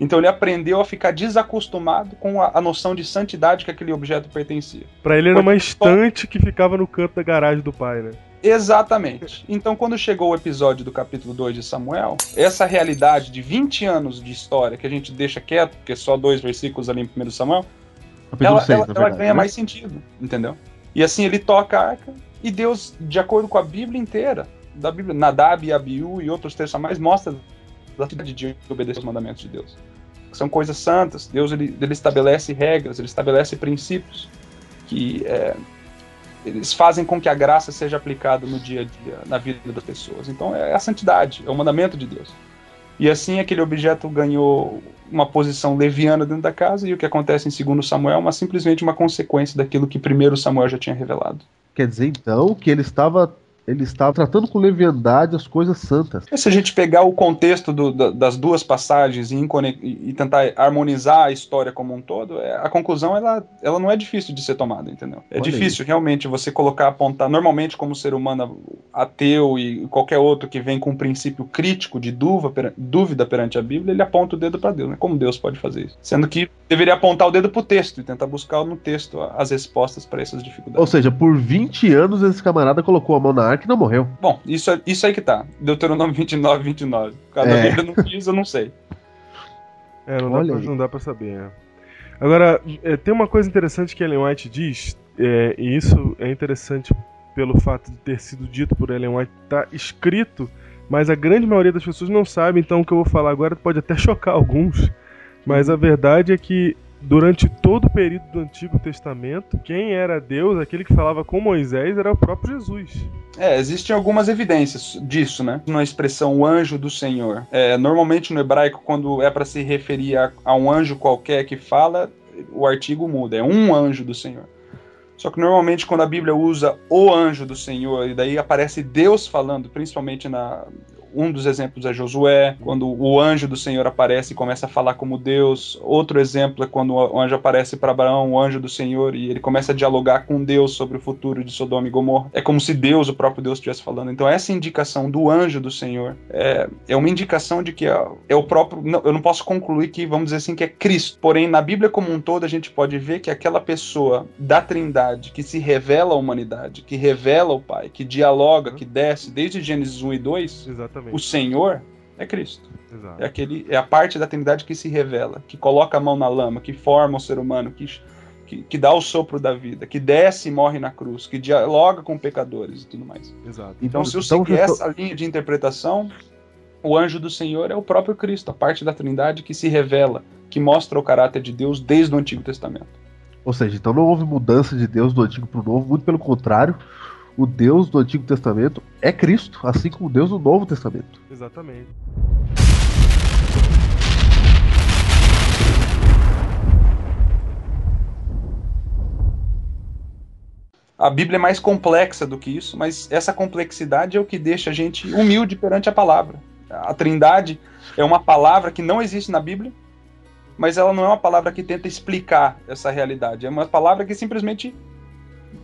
Então ele aprendeu a ficar desacostumado com a, a noção de santidade que aquele objeto pertencia. Para ele era uma estante que ficava no canto da garagem do pai, né? Exatamente. Então, quando chegou o episódio do capítulo 2 de Samuel, essa realidade de 20 anos de história que a gente deixa quieto, porque é só dois versículos ali em 1 Samuel, ela, 6, ela, ela ganha né? mais sentido, entendeu? E assim ele toca a arca e Deus, de acordo com a Bíblia inteira, da Bíblia, Nadab e Abiú e outros textos a mais, mostra a cidade de obedecer os mandamentos de Deus. São coisas santas. Deus ele, ele estabelece regras, ele estabelece princípios que é, eles fazem com que a graça seja aplicada no dia a dia, na vida das pessoas. Então é a santidade, é o mandamento de Deus. E assim aquele objeto ganhou uma posição leviana dentro da casa, e o que acontece em 2 Samuel é uma, simplesmente uma consequência daquilo que 1 Samuel já tinha revelado. Quer dizer, então, que ele estava ele estava tratando com leviandade as coisas santas. Se a gente pegar o contexto do, da, das duas passagens e, e, tentar harmonizar a história como um todo, é, a conclusão ela, ela não é difícil de ser tomada, entendeu? É Olha difícil aí. realmente você colocar, apontar. Normalmente, como ser humano ateu e qualquer outro que vem com um princípio crítico de dúvida, dúvida perante a Bíblia, ele aponta o dedo para Deus. Né? Como Deus pode fazer isso? Sendo que deveria apontar o dedo para o texto e tentar buscar no texto as respostas para essas dificuldades. Ou seja, por 20 anos esse camarada colocou a mão na que não morreu. Bom, isso, é, isso aí que tá. Deuteronômio 29, 29. Cada é. Bíblia não diz, eu não sei. É, não, dá pra, não dá pra, saber. É. Agora, é, tem uma coisa interessante que Ellen White diz, é, e isso é interessante pelo fato de ter sido dito por Ellen White, tá escrito, mas a grande maioria das pessoas não sabe, então o que eu vou falar agora pode até chocar alguns, mas a verdade é que durante todo o período do Antigo Testamento, quem era Deus, aquele que falava com Moisés, era o próprio Jesus. É, existem algumas evidências disso, né? Na expressão o anjo do Senhor. É, normalmente no hebraico, quando é para se referir a, a um anjo qualquer que fala, o artigo muda, é um anjo do Senhor. Só que normalmente quando a Bíblia usa o anjo do Senhor, e daí aparece Deus falando, principalmente na um dos exemplos é Josué, quando o anjo do Senhor aparece e começa a falar como Deus. Outro exemplo é quando o anjo aparece para Abraão, o anjo do Senhor, e ele começa a dialogar com Deus sobre o futuro de Sodoma e Gomorra. É como se Deus, o próprio Deus, estivesse falando. Então, essa indicação do anjo do Senhor é, é uma indicação de que é, é o próprio. Não, eu não posso concluir que, vamos dizer assim, que é Cristo. Porém, na Bíblia como um todo, a gente pode ver que aquela pessoa da Trindade que se revela à humanidade, que revela o Pai, que dialoga, que desce, desde Gênesis 1 e 2. Exatamente Exatamente. O Senhor é Cristo. Exato. É, aquele, é a parte da Trindade que se revela, que coloca a mão na lama, que forma o ser humano, que, que, que dá o sopro da vida, que desce e morre na cruz, que dialoga com pecadores e tudo mais. Exato. Então, então se eu então, seguir essa linha de interpretação, o anjo do Senhor é o próprio Cristo, a parte da Trindade que se revela, que mostra o caráter de Deus desde o Antigo Testamento. Ou seja, então não houve mudança de Deus do Antigo para o Novo, muito pelo contrário, o Deus do Antigo Testamento é Cristo, assim como o Deus do Novo Testamento. Exatamente. A Bíblia é mais complexa do que isso, mas essa complexidade é o que deixa a gente humilde perante a palavra. A Trindade é uma palavra que não existe na Bíblia, mas ela não é uma palavra que tenta explicar essa realidade. É uma palavra que simplesmente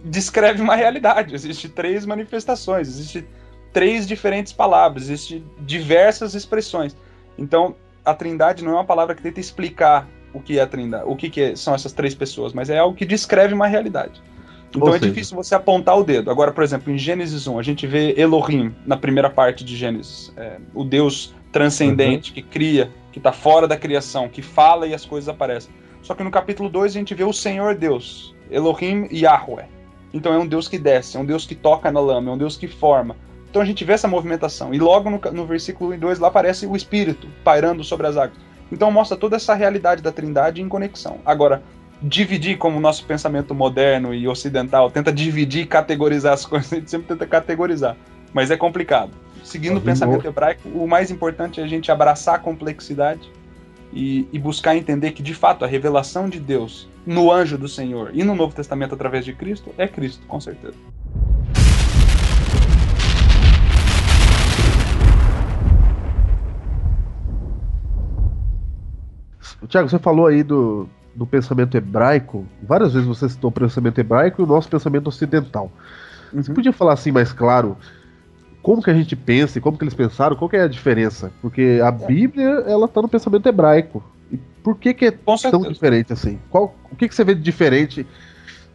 descreve uma realidade. Existem três manifestações, existem três diferentes palavras, existem diversas expressões. Então, a Trindade não é uma palavra que tenta explicar o que é a Trindade, o que, que é, são essas três pessoas, mas é algo que descreve uma realidade. Então Ou é seja... difícil você apontar o dedo. Agora, por exemplo, em Gênesis 1, a gente vê Elohim na primeira parte de Gênesis, é, o Deus transcendente uhum. que cria, que está fora da criação, que fala e as coisas aparecem. Só que no capítulo 2 a gente vê o Senhor Deus, Elohim e Yahweh. Então é um Deus que desce, é um Deus que toca na lama, é um Deus que forma. Então a gente vê essa movimentação. E logo no, no versículo 2 lá aparece o Espírito pairando sobre as águas. Então mostra toda essa realidade da Trindade em conexão. Agora, dividir como o nosso pensamento moderno e ocidental tenta dividir e categorizar as coisas, a gente sempre tenta categorizar, mas é complicado. Seguindo o pensamento hebraico, o mais importante é a gente abraçar a complexidade e, e, buscar entender que, de fato, a revelação de Deus no anjo do Senhor e no Novo Testamento através de Cristo é Cristo, com certeza. Tiago, você falou aí do, do pensamento hebraico. Várias vezes você citou o pensamento hebraico e o nosso pensamento ocidental. Uhum. Você podia falar assim mais claro como que a gente pensa e como que eles pensaram, qual que é a diferença? Porque a Bíblia, ela tá no pensamento hebraico. E por que que é Com tão certeza. diferente assim? Qual, o que que você vê de diferente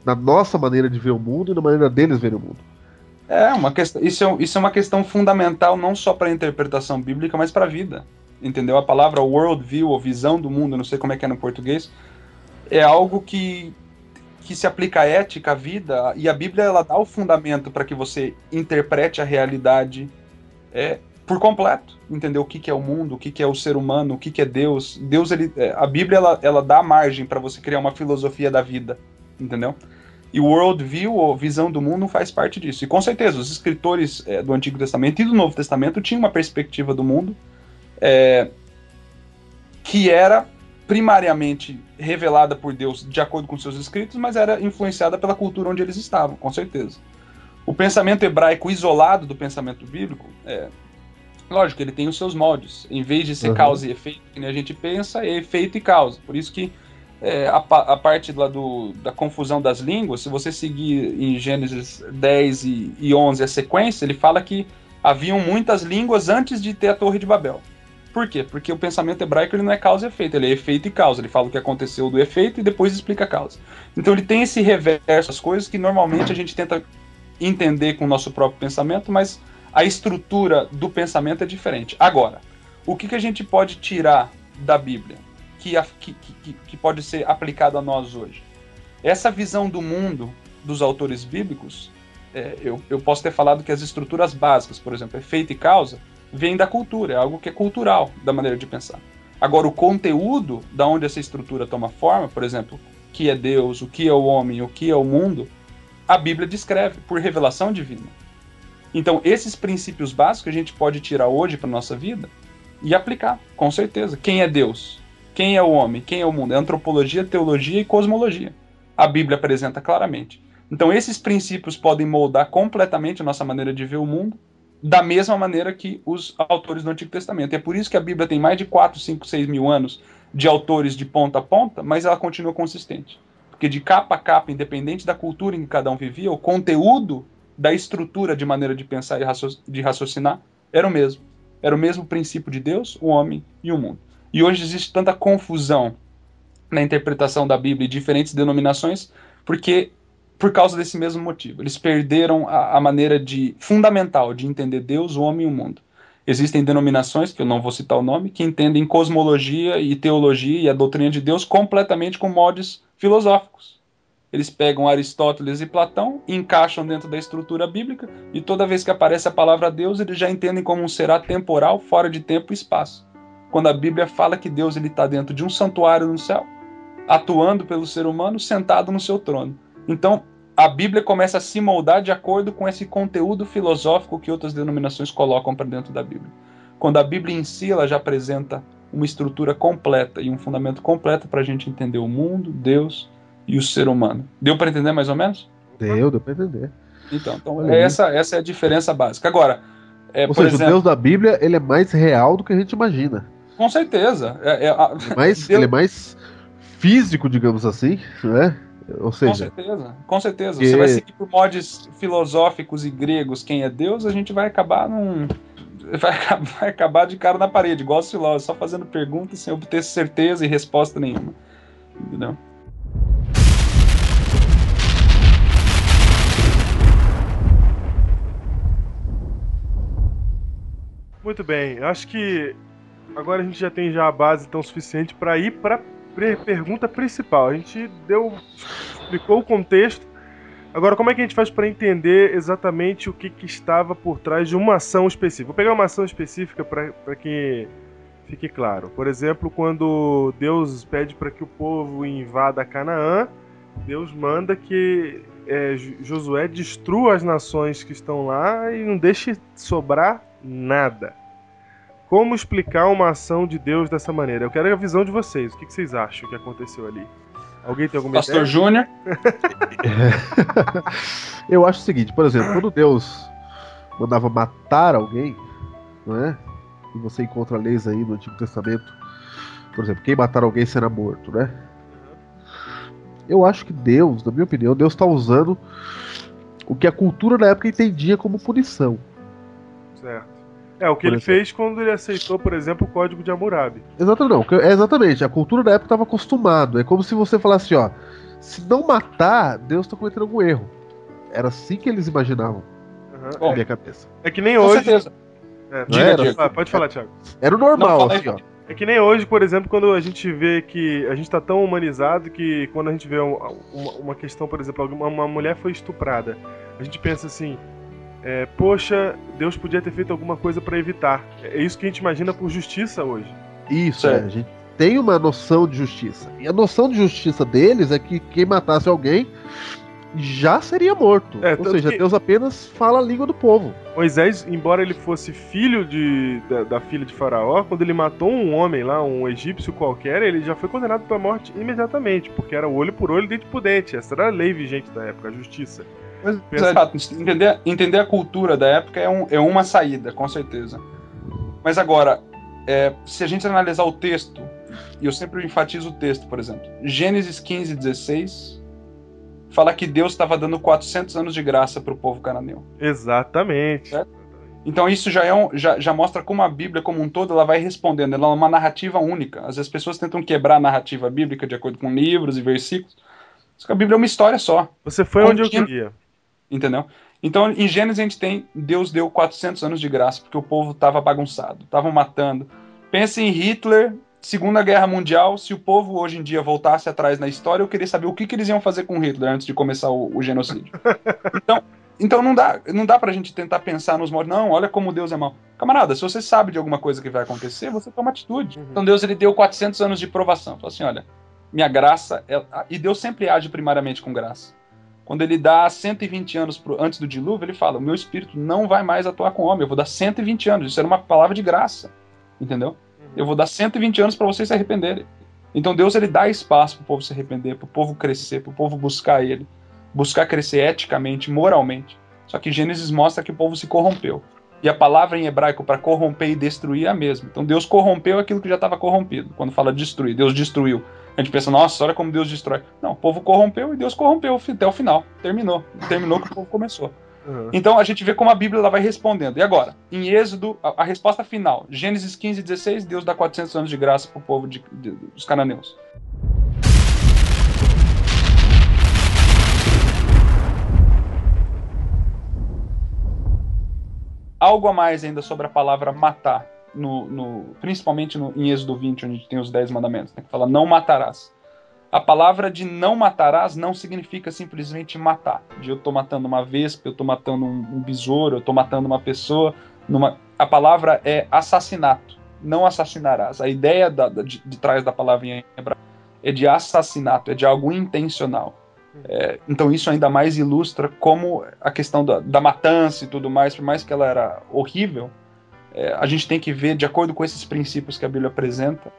na nossa maneira de ver o mundo e na maneira deles verem o mundo? É, uma questão, isso, é, isso é uma questão fundamental não só para a interpretação bíblica, mas para a vida entendeu? A palavra world view, ou visão do mundo, não sei como é que é no português, é algo que, que se aplica à ética, à vida, e a Bíblia ela dá o fundamento para que você interprete a realidade é, por completo, entendeu? O que, que é o mundo, o que, que é o ser humano, o que, que é Deus. Deus ele, é, a Bíblia ela, ela dá margem para você criar uma filosofia da vida, entendeu? E o world view, ou visão do mundo, faz parte disso. E com certeza, os escritores é, do Antigo Testamento e do Novo Testamento tinham uma perspectiva do mundo é, que era primariamente revelada por Deus de acordo com seus escritos, mas era influenciada pela cultura onde eles estavam, com certeza. O pensamento hebraico isolado do pensamento bíblico, é, lógico, ele tem os seus moldes. Em vez de ser uhum. causa e efeito, que a gente pensa, é efeito e causa. Por isso que é, a, a, parte lá do, da confusão das línguas, se você seguir em Gênesis 10 e, e 11 a sequência, ele fala que haviam muitas línguas antes de ter a Torre de Babel. Por quê? Porque o pensamento hebraico ele não é causa e efeito, ele é efeito e causa. Ele fala o que aconteceu do efeito e depois explica a causa. Então ele tem esse reverso, as coisas que normalmente a gente tenta entender com o nosso próprio pensamento, mas a estrutura do pensamento é diferente. Agora, o que, que a gente pode tirar da Bíblia que, que, que, que pode ser aplicado a nós hoje? Essa visão do mundo dos autores bíblicos, é, eu, eu posso ter falado que as estruturas básicas, por exemplo, efeito e causa, vem da cultura, é algo que é cultural da maneira de pensar. Agora, o conteúdo da onde essa estrutura toma forma, por exemplo, o que é Deus, o que é o homem, o que é o mundo, a Bíblia descreve por revelação divina. Então, esses princípios básicos a gente pode tirar hoje para nossa vida e aplicar, com certeza. Quem é Deus? Quem é o homem? Quem é o mundo? É antropologia, teologia e cosmologia. A Bíblia apresenta claramente. Então, esses princípios podem moldar completamente a nossa maneira de ver o mundo da mesma maneira que os autores do Antigo Testamento. É por isso que a Bíblia tem mais de 4, 5, 6 mil anos de autores de ponta a ponta, mas ela continua consistente. Porque de capa a capa, independente da cultura em que cada um vivia, o conteúdo da estrutura de maneira de pensar e de raciocinar era o mesmo. Era o mesmo princípio de Deus, o homem e o mundo. E hoje existe tanta confusão na interpretação da Bíblia e diferentes denominações, porque por causa desse mesmo motivo. Eles perderam a, a, maneira de fundamental de entender Deus, o homem e o mundo. Existem denominações, que eu não vou citar o nome, que entendem cosmologia e teologia e a doutrina de Deus completamente com modos filosóficos. Eles pegam Aristóteles e Platão, encaixam dentro da estrutura bíblica e toda vez que aparece a palavra Deus, eles já entendem como um ser atemporal, fora de tempo e espaço. Quando a Bíblia fala que Deus está dentro de um santuário no céu, atuando pelo ser humano, sentado no seu trono. Então, a Bíblia começa a se moldar de acordo com esse conteúdo filosófico que outras denominações colocam para dentro da Bíblia. Quando a Bíblia em si ela já apresenta uma estrutura completa e um fundamento completo para a gente entender o mundo, Deus e o ser humano. Deu para entender mais ou menos? Deu, deu para entender. Então, então essa, essa é a diferença básica. Agora, é, ou seja, exemplo, o Deus da Bíblia ele é mais real do que a gente imagina. Com certeza. É, é, a, ele, é mais, Deus... ele é mais físico, digamos assim, né? Ou seja, com certeza, com certeza. Que... Você vai seguir por modos filosóficos e gregos quem é Deus, a gente vai acabar num. Vai acabar, vai acabar de cara na parede, igual os filósofos, só fazendo perguntas sem obter certeza e resposta nenhuma. Entendeu? Muito bem, eu acho que agora a gente já tem já a base tão suficiente para ir para pergunta principal. A gente deu, explicou o contexto. Agora, como é que a gente faz para entender exatamente o que, que, estava por trás de uma ação específica? Vou pegar uma ação específica para que fique claro. Por exemplo, quando Deus pede para que o povo invada Canaã, Deus manda que é, Josué destrua as nações que estão lá e não deixe sobrar nada. Como explicar uma ação de Deus dessa maneira? Eu quero a visão de vocês. O que vocês acham que aconteceu ali? Alguém tem alguma Pastor? Júnior. Eu acho o seguinte, por exemplo, quando Deus mandava matar alguém, não é? E você encontra leis aí no Antigo Testamento, por exemplo, quem matar alguém será morto, né? Eu acho que Deus, na minha opinião, Deus está usando o que a cultura na época entendia como punição. Certo. É, o que ele exemplo. fez quando ele aceitou, por exemplo, o código de Hammurabi. Exatamente, não. É exatamente. A cultura da época estava acostumado. É como se você falasse, ó, se não matar, Deus está cometendo algum erro. Era assim que eles imaginavam na Bom, minha cabeça. É que nem Com hoje. certeza. É, Diga, pode falar, Pode falar, Thiago. Era o normal, Não, assim, ó. É que nem hoje, por exemplo, quando a gente vê que a gente tá tão humanizado que quando a gente vê um- uma, uma questão, por exemplo, alguma- uma mulher foi estuprada, a gente pensa assim, é, poxa, Deus podia ter feito alguma coisa pra evitar. É isso que a gente imagina por justiça hoje. Isso, é. Certo. A gente tem uma noção de justiça. E a noção de justiça deles é que quem matasse alguém já seria morto. É, Ou seja, que- Deus apenas fala a língua do povo. Moisés, embora ele fosse filho de, da, da filha de Faraó, quando ele matou um homem lá, um egípcio qualquer, ele já foi condenado pela morte imediatamente, porque era olho por olho, dente por dente. Essa era a lei vigente da época, a justiça. Pensa- Exato. Entender, entender a cultura da época é, um- é uma saída, com certeza. Mas agora, é, se a gente analisar o texto, e eu sempre enfatizo o texto, por exemplo, Gênesis 15, 16, fala que Deus estava dando 400 anos de graça para o povo cananeu. Exatamente. Certo. Então isso já, é um, já, já mostra como a Bíblia como um todo ela vai respondendo, ela é uma narrativa única. Às vezes as pessoas tentam quebrar a narrativa bíblica de acordo com livros e versículos, só que a Bíblia é uma história só. Você foi onde eu queria. Entendeu? Então, em Gênesis a gente tem Deus deu 400 anos de graça porque o povo estava bagunçado, estavam matando. Pensa em Hitler, Segunda Guerra Mundial, se o povo hoje em dia voltasse atrás na história, eu queria saber o que, que eles iam fazer com Hitler antes de começar o, o genocídio. Então, então não dá, não dá pra gente tentar pensar nos modos, não, olha como Deus é mau. Camarada, se você sabe de alguma coisa que vai acontecer, você toma atitude. Uhum. Então Deus ele deu 400 anos de provação. Falou assim, olha, minha graça, é... e Deus sempre age primariamente com graça. Quando ele dá 120 anos pro, antes do dilúvio, ele fala: O meu espírito não vai mais atuar com o homem, eu vou dar 120 anos. Isso era uma palavra de graça. Entendeu? Eu vou dar 120 anos para vocês se arrependerem. Então Deus ele dá espaço para o povo se arrepender, para o povo crescer, para o povo buscar ele, buscar crescer eticamente, moralmente. Só que Gênesis mostra que o povo se corrompeu. E a palavra em hebraico para corromper e destruir é a mesma. Então Deus corrompeu aquilo que já estava corrompido. Quando fala destruir, Deus destruiu. A gente pensa, nossa, olha como Deus destrói. Não, o povo corrompeu e Deus corrompeu até o final. Terminou. Terminou que o povo começou. Uhum. Então a gente vê como a Bíblia ela vai respondendo. E agora, em Êxodo, a, a resposta final, Gênesis 15, 16, Deus dá 400 anos de graça para o povo de- de- dos cananeus. Algo a mais ainda sobre a palavra matar, no, no- principalmente no, em Êxodo 20, onde tem os 10 mandamentos, né, que fala não matarás. A palavra de não matarás não significa simplesmente matar. De eu tô matando uma vespa, eu tô matando um, um besouro, eu tô matando uma pessoa. Numa... A palavra é assassinato, não assassinarás. A ideia da- da- de, de trás da palavra em hebraico é de assassinato, é de algo intencional. É, então isso ainda mais ilustra como a questão da, da matança e tudo mais, por mais que ela era horrível, é, a gente tem que ver, de acordo com esses princípios que a Bíblia apresenta,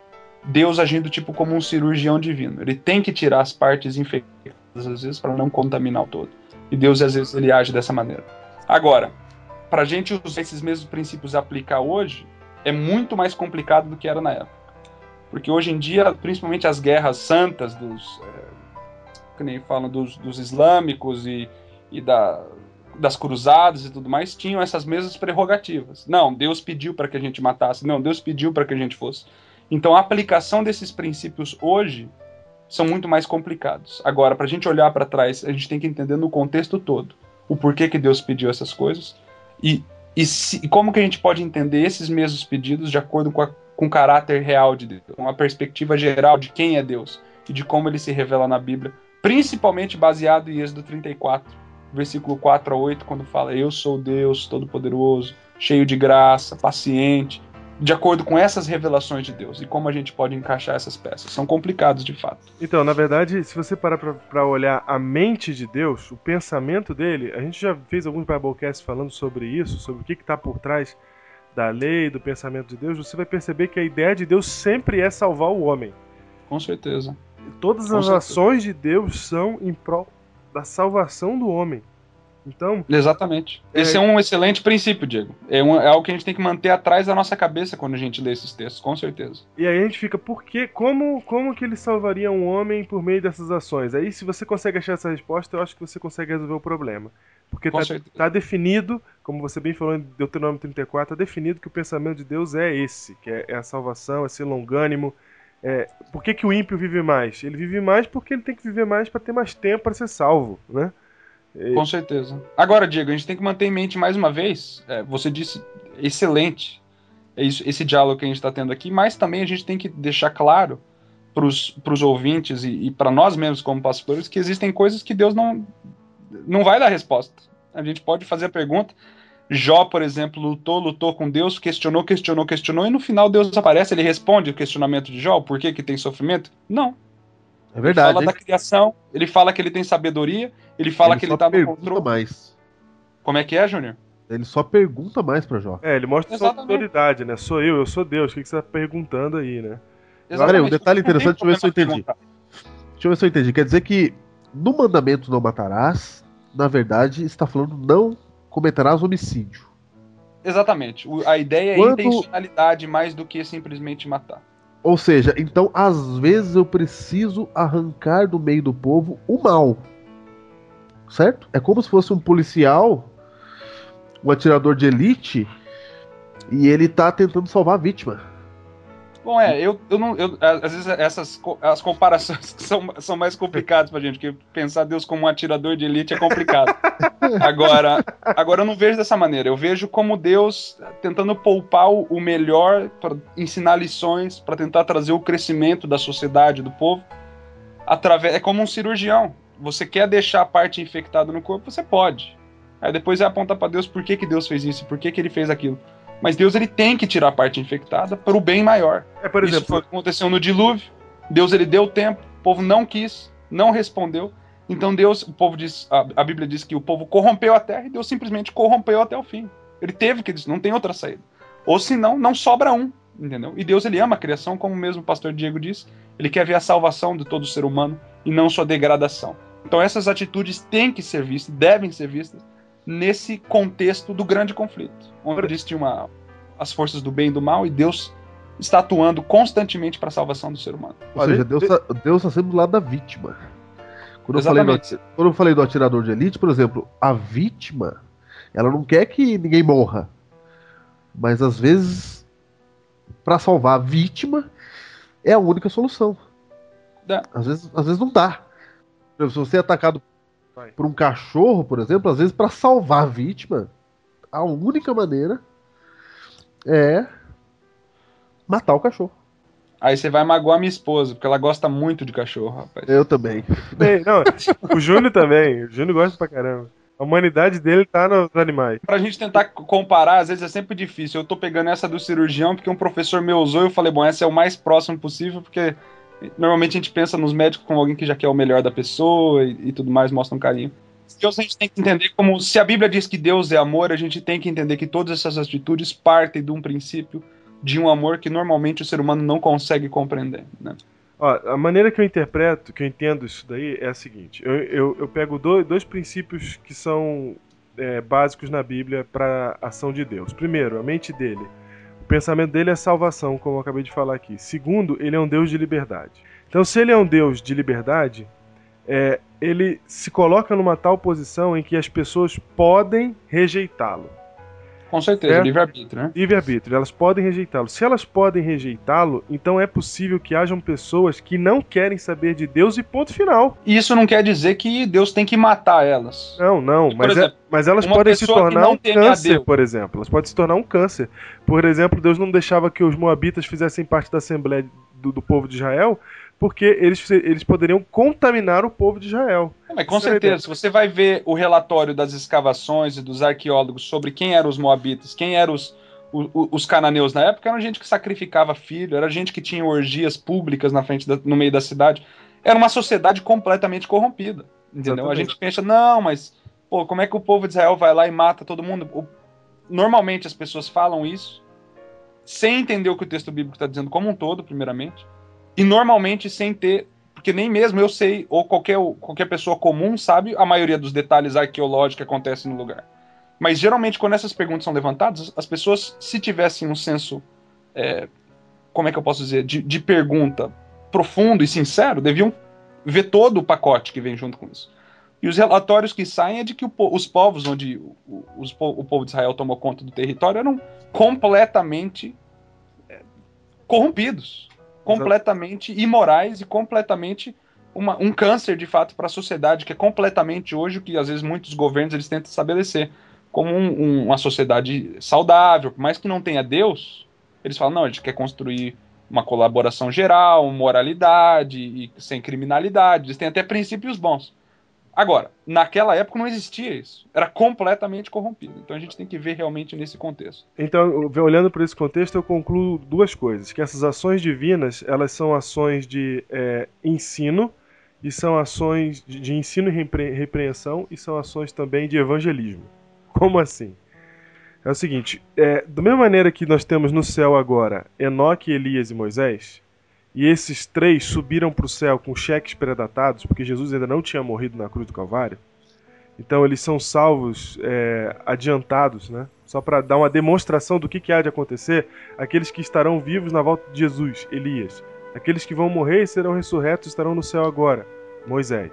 Deus agindo tipo como um cirurgião divino. Ele tem que tirar as partes infectadas às vezes para não contaminar o todo. E Deus às vezes ele age dessa maneira. Agora, para a gente usar esses mesmos princípios e aplicar hoje, é muito mais complicado do que era na época. Porque hoje em dia, principalmente as guerras santas dos, é, que nem falam dos, dos islâmicos e, e da, das cruzadas e tudo mais, tinham essas mesmas prerrogativas. Não, Deus pediu para que a gente matasse. Não, Deus pediu para que a gente fosse. Então a aplicação desses princípios hoje são muito mais complicados. Agora, para a gente olhar para trás, a gente tem que entender no contexto todo o porquê que Deus pediu essas coisas e, e, se- e como que a gente pode entender esses mesmos pedidos de acordo com, a- com o caráter real de Deus, com a perspectiva geral de quem é Deus e de como ele se revela na Bíblia, principalmente baseado em Êxodo 34, versículo 4 a 8, quando fala: Eu sou Deus Todo-Poderoso, cheio de graça, paciente, de acordo com essas revelações de Deus e como a gente pode encaixar essas peças. São complicados de fato. Então, na verdade, se você parar para olhar a mente de Deus, o pensamento dele, a gente já fez alguns Biblecasts falando sobre isso, sobre o que está por trás da lei, do pensamento de Deus, você vai perceber que a ideia de Deus sempre é salvar o homem. Com certeza. Todas Com as certeza. ações de Deus são em prol da salvação do homem. Então, Exatamente. Esse é um excelente princípio, Diego. É, um- é algo que a gente tem que manter atrás da nossa cabeça quando a gente lê esses textos, com certeza. E aí a gente fica, por quê? Como, como que ele salvaria um homem por meio dessas ações? Aí, se você consegue achar essa resposta, eu acho que você consegue resolver o problema. Porque tá, tá definido, como você bem falou em Deuteronômio 34, tá definido que o pensamento de Deus é esse, que é, é a salvação, é ser longânimo. É, por que, que o ímpio vive mais? Ele vive mais porque ele tem que viver mais para ter mais tempo para ser salvo, né? E- Com certeza. Agora, Diego, a gente tem que manter em mente mais uma vez, é, você disse excelente é isso, esse diálogo que a gente está tendo aqui, mas também a gente tem que deixar claro para os ouvintes e, e para nós mesmos como pastores que existem coisas que Deus não, não vai dar resposta. A gente pode fazer a pergunta. Jó, por exemplo, lutou, lutou com Deus, questionou, questionou, questionou, e no final Deus aparece, ele responde o questionamento de Jó, por que, que tem sofrimento? Não. É Ele verdade. fala hein? da criação, ele fala que ele tem sabedoria, ele fala Ele que ele tá no pergunta controle. mais. Como é que é, Júnior? Ele só pergunta mais pra Jó. É, ele mostra sua Exatamente. autoridade, né? Sou eu, eu sou Deus. O que, que você tá perguntando aí, né? Peraí, um detalhe interessante, deixa eu ver se eu entendi. perguntar. Deixa eu ver se eu entendi. Quer dizer que no mandamento não matarás, na verdade, está falando não cometerás homicídio. Exatamente. O- a ideia Quando- é intencionalidade mais do que simplesmente matar. Ou seja, então às vezes eu preciso arrancar do meio do povo o mal. Certo? É como se fosse um policial, um atirador de elite, e ele tá tentando salvar a vítima. Bom, é, eu, eu não. eu- às vezes essas as comparações são, são mais complicadas pra gente, porque pensar Deus como um atirador de elite é complicado. Agora, agora eu não vejo dessa maneira. Eu vejo como Deus tentando poupar o o melhor para ensinar lições, para tentar trazer o crescimento da sociedade, do povo. Através, é como um cirurgião. Você quer deixar a parte infectada no corpo, você pode. Aí depois é apontar para Deus por que, que Deus fez isso, por que, que ele fez aquilo. Mas Deus ele tem que tirar a parte infectada para o bem maior. É, por Isso exemplo, foi o que aconteceu no dilúvio. Deus ele deu tempo, o povo não quis, não respondeu. Então Deus, o povo diz, a, a Bíblia diz que o povo corrompeu a terra e Deus simplesmente corrompeu até o fim. Ele teve que, não tem outra saída. Ou senão, não sobra um, entendeu? E Deus ele ama a criação, como mesmo o pastor Diego disse. Ele quer ver a salvação de todo ser humano e não sua degradação. Então essas atitudes têm que ser vistas, devem ser vistas nesse contexto do grande conflito, onde existe uma as forças do bem e do mal e Deus está atuando constantemente para a salvação do ser humano. Ou Olha, seja, de- Deus tá, Deus tá sempre do lado da vítima. Quando eu, falei do, quando eu falei do atirador de elite, por exemplo, a vítima, ela não quer que ninguém morra. Mas às vezes, pra salvar a vítima, é a única solução. Dá. Às vezes, às vezes não dá. Por exemplo, Se você é atacado. Por um cachorro, por exemplo, às vezes pra salvar a vítima, a única maneira é matar o cachorro. Aí você vai magoar minha esposa, porque ela gosta muito de cachorro, rapaz. Eu também. bem, não, o Júnior também. O Júnior gosta pra caramba. A humanidade dele tá nos animais. Pra gente tentar comparar, às vezes é sempre difícil. Eu tô pegando essa do cirurgião porque um professor me usou e eu falei, bom, essa é o mais próximo possível, porque normalmente a gente pensa nos médicos como alguém que já quer o melhor da pessoa e, e tudo mais, mostra um carinho. Deus a gente tem que entender como, se a Bíblia diz que Deus é amor, a gente tem que entender que todas essas atitudes partem de um princípio de um amor que normalmente o ser humano não consegue compreender, né? Ó, a maneira que eu interpreto, que eu entendo isso daí é a seguinte: eu, eu, eu pego dois, dois princípios que são é, básicos na Bíblia para a ação de Deus. Primeiro, a mente dele. O pensamento dele é salvação, como eu acabei de falar aqui. Segundo, ele é um Deus de liberdade. Então, se ele é um Deus de liberdade, é, ele se coloca numa tal posição em que as pessoas podem rejeitá-lo. Com certeza, É. livre-arbítrio, né? Livre-arbítrio, elas podem rejeitá-lo. Se elas podem rejeitá-lo, então é possível que hajam pessoas que não querem saber de Deus e ponto final. E isso não quer dizer que Deus tem que matar elas. Não, não, mas, é- exemplo, mas elas podem se tornar um câncer, por exemplo. Elas podem se tornar um câncer. Por exemplo, Deus não deixava que os moabitas fizessem parte da Assembleia do, do povo de Israel, porque eles, eles poderiam contaminar o povo de Israel. É, mas com Isso é certeza, ideia. se você vai ver o relatório das escavações e dos arqueólogos sobre quem eram os moabitas, quem eram os, o- o- os cananeus na época eram gente que sacrificava filho, era gente que tinha orgias públicas na frente da- no meio da cidade. Era uma sociedade completamente corrompida. Entendeu? A Exatamente. gente pensa, não, mas pô, como é que o povo de Israel vai lá e mata todo mundo? O- Normalmente as pessoas falam isso sem entender o que o texto bíblico está dizendo como um todo, primeiramente, e normalmente sem ter, porque nem mesmo eu sei, ou qualquer, qualquer pessoa comum sabe a maioria dos detalhes arqueológicos que acontecem no lugar. Mas geralmente, quando essas perguntas são levantadas, as pessoas, se tivessem um senso, é, como é que eu posso dizer, de, de pergunta profundo e sincero, deviam ver todo o pacote que vem junto com isso. E os relatórios que saem é de que o os povos onde o, o povo de Israel tomou conta do território eram completamente é, corrompidos, completamente imorais e completamente uma- um câncer de fato para a sociedade, que é completamente hoje o que às vezes muitos governos eles tentam estabelecer como um- um- uma sociedade saudável, por mais que não tenha Deus, eles falam, não, a gente quer construir uma colaboração geral, moralidade e sem criminalidade, eles têm até princípios bons. Agora, naquela época não existia isso. Era completamente corrompido. Então a gente tem que ver realmente nesse contexto. Então, olhando por esse contexto, eu concluo duas coisas: que essas ações divinas, elas são ações de é, ensino e são ações de, ensino e repre- repreensão e são ações também de evangelismo. Como assim? É o seguinte: é, da mesma maneira que nós temos no céu agora Enoque, Elias e Moisés, e esses três subiram para o céu com cheques predatados, porque Jesus ainda não tinha morrido na cruz do Calvário. Então eles são salvos é, adiantados, né? Só para dar uma demonstração do que, que há de acontecer, aqueles que estarão vivos na volta de Jesus, Elias. Aqueles que vão morrer e serão ressurretos estarão no céu agora, Moisés.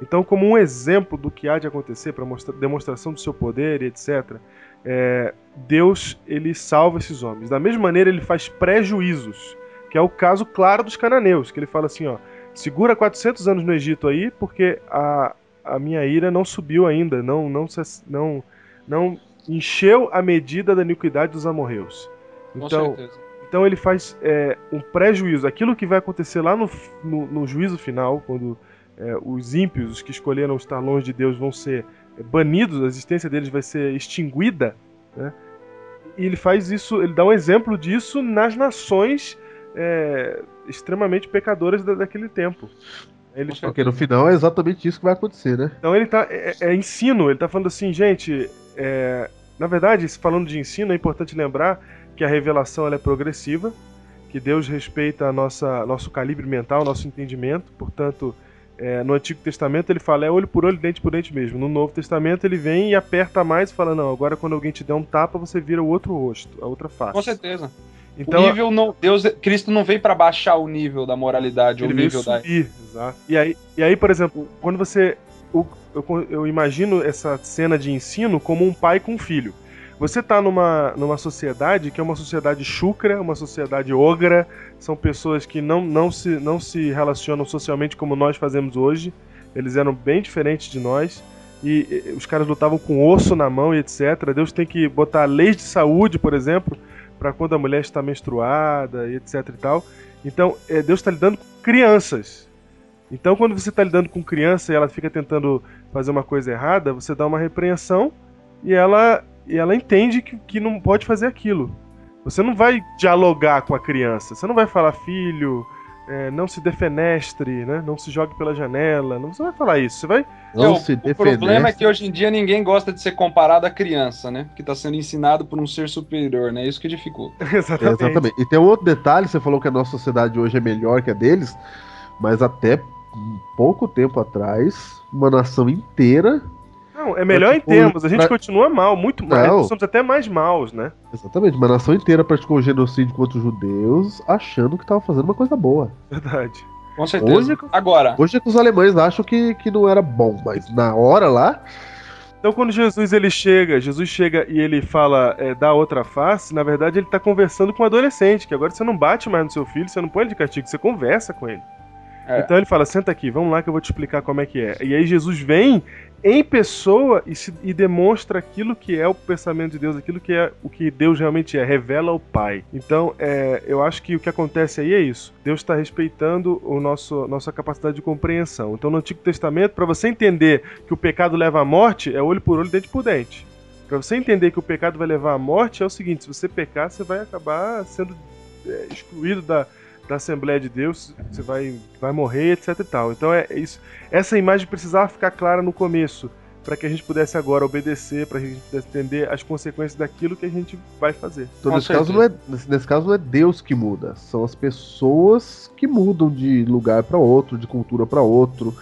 Então, como um exemplo do que há de acontecer, para demonstração do seu poder e etc., é, Deus ele salva esses homens. Da mesma maneira, ele faz prejuízos, que é o caso claro dos cananeus, que ele fala assim, ó, segura 400 anos no Egito aí, porque a, a minha ira não subiu ainda, não não se- não não encheu a medida da iniquidade dos amorreus. Com Então, certeza. então ele faz é, um prejuízo. Aquilo que vai acontecer lá no, no, no juízo final, quando é, os ímpios, os que escolheram estar longe de Deus, vão ser banidos, a existência deles vai ser extinguida. Né? E ele faz isso, ele dá um exemplo disso nas nações é, extremamente pecadoras da- daquele tempo. Ele. Porque no final é exatamente isso que vai acontecer, né? então ele tá. É, é ensino, ele tá falando assim, gente. é, na verdade, falando de ensino, é importante lembrar que a revelação ela é progressiva, que Deus respeita a nossa, nosso calibre mental, nosso entendimento. Portanto, é, no Antigo Testamento ele fala é olho por olho, dente por dente mesmo. No Novo Testamento ele vem e aperta mais e fala: não, agora quando alguém te der um tapa, você vira o outro rosto, a outra face. Com certeza. Então, o nível não, Deus, Cristo não veio para baixar o nível da moralidade, Ele o veio nível da subir, exato. E aí, e aí, por exemplo, quando você. o- eu, eu imagino essa cena de ensino como um pai com um filho. Você está numa, numa sociedade que é uma sociedade chucra, uma sociedade ogra, são pessoas que não, não, se, não se relacionam socialmente como nós fazemos hoje. Eles eram bem diferentes de nós. E, e, os caras lutavam com osso na mão e etc. Deus tem que botar leis de saúde, por exemplo, para quando a mulher está menstruada e etc e tal. Então, é, Deus está lidando com crianças. Então, quando você está lidando com criança e ela fica tentando fazer uma coisa errada, você dá uma repreensão e ela, e ela entende que, que não pode fazer aquilo. Você não vai dialogar com a criança. Você não vai falar, filho, é, não se defenestre, né? não se jogue pela janela. Não você vai falar isso. Você vai. Não o, se o defender. problema é que hoje em dia ninguém gosta de ser comparado à criança, né? Que está sendo ensinado por um ser superior, né? Isso que dificulta. Exatamente. Exatamente. E tem um outro detalhe, você falou que a nossa sociedade hoje é melhor que a deles, mas até pouco tempo atrás, uma nação inteira, Não, é melhor em tipo, termos. A gente pra- continua mal, muito mal. Nós somos até mais maus, né? exatamente, uma nação inteira praticou genocídio contra os judeus, achando que estava fazendo uma coisa boa. Verdade. Com certeza. Hoje- Agora, Hoje é que os alemães acham que, que não era bom, mas na hora lá, Então quando Jesus ele chega, Jesus chega e ele fala é, da outra face, na verdade ele tá conversando com um adolescente, que agora você não bate mais no seu filho, você não põe ele de castigo, você conversa com ele. É. Então ele fala, senta aqui, vamos lá que eu vou te explicar como é que é. E aí Jesus vem em pessoa e, se- e demonstra aquilo que é o pensamento de Deus, aquilo que é o que Deus realmente é, revela o Pai. Então é, eu acho que o que acontece aí é isso. Deus está respeitando o nosso nossa capacidade de compreensão. Então no Antigo Testamento, para você entender que o pecado leva à morte, é olho por olho, dente por dente. Para você entender que o pecado vai levar à morte, é o seguinte: se você pecar, você vai acabar sendo é, excluído da, da Assembleia de Deus, você vai, vai morrer, etc e tal. Então é isso. Essa imagem precisava ficar clara no começo, para que a gente pudesse agora obedecer, para que a gente pudesse entender as consequências daquilo que a gente vai fazer. Então, nesse caso, não é, nesse caso não é Deus que muda, são as pessoas que mudam de lugar para outro, de cultura para outro,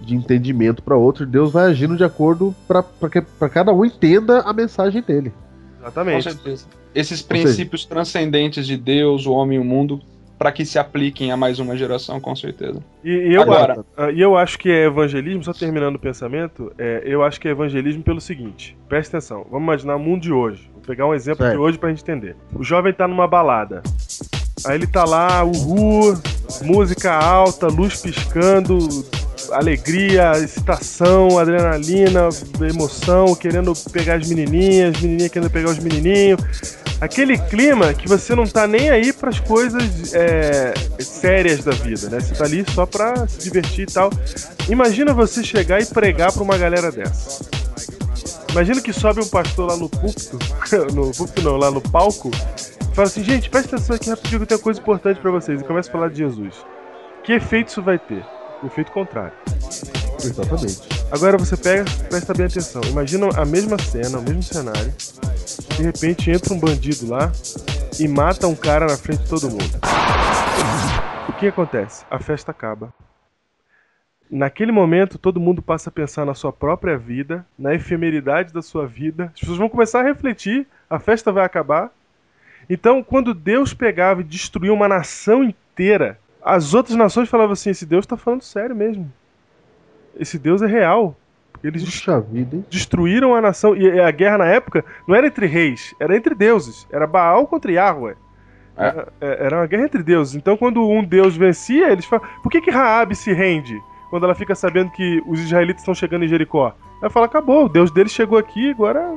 de entendimento para outro. Deus vai agindo de acordo para que pra cada um entenda a mensagem dele. Exatamente. Com certeza. Esses princípios seja, transcendentes de Deus, o homem e o mundo, para que se apliquem a mais uma geração, com certeza. E, e eu, Agora, e eu acho que é evangelismo, só terminando o pensamento, é, eu acho que é evangelismo pelo seguinte: presta atenção, vamos imaginar o mundo de hoje. Vou pegar um exemplo certo. de hoje pra gente entender. O jovem tá numa balada. Aí ele tá lá, uhul, música alta, luz piscando, alegria, excitação, adrenalina, emoção, querendo pegar as menininhas, menininha querendo pegar os menininhos. Aquele clima que você não tá nem aí para as coisas é, sérias da vida, né? Você tá ali só pra se divertir e tal. Imagina você chegar e pregar pra uma galera dessa. Imagina que sobe um pastor lá no púlpito, no púlpito não, lá no palco, e fala assim, gente, presta atenção aqui rapidinho que eu tenho uma coisa importante para vocês. E começa a falar de Jesus. Que efeito isso vai ter? Efeito contrário. Exatamente. Agora você pega, presta bem atenção. Imagina a mesma cena, o mesmo cenário. De repente entra um bandido lá e mata um cara na frente de todo mundo. O que acontece? A festa acaba. Naquele momento, todo mundo passa a pensar na sua própria vida, na efemeridade da sua vida. As pessoas vão começar a refletir, a festa vai acabar. Então, quando Deus pegava e destruía uma nação inteira, as outras nações falavam assim: esse Deus está falando sério mesmo. Esse Deus é real. Eles Puxa vida, destruíram a nação. E a guerra na época não era entre reis, era entre deuses. Era Baal contra Yahweh. É. Era, é, era uma guerra entre deuses. Então, quando um deus vencia, eles falam: por que, que Raab se rende quando ela fica sabendo que os israelitas estão chegando em Jericó? Ela fala: acabou, o deus dele chegou aqui, agora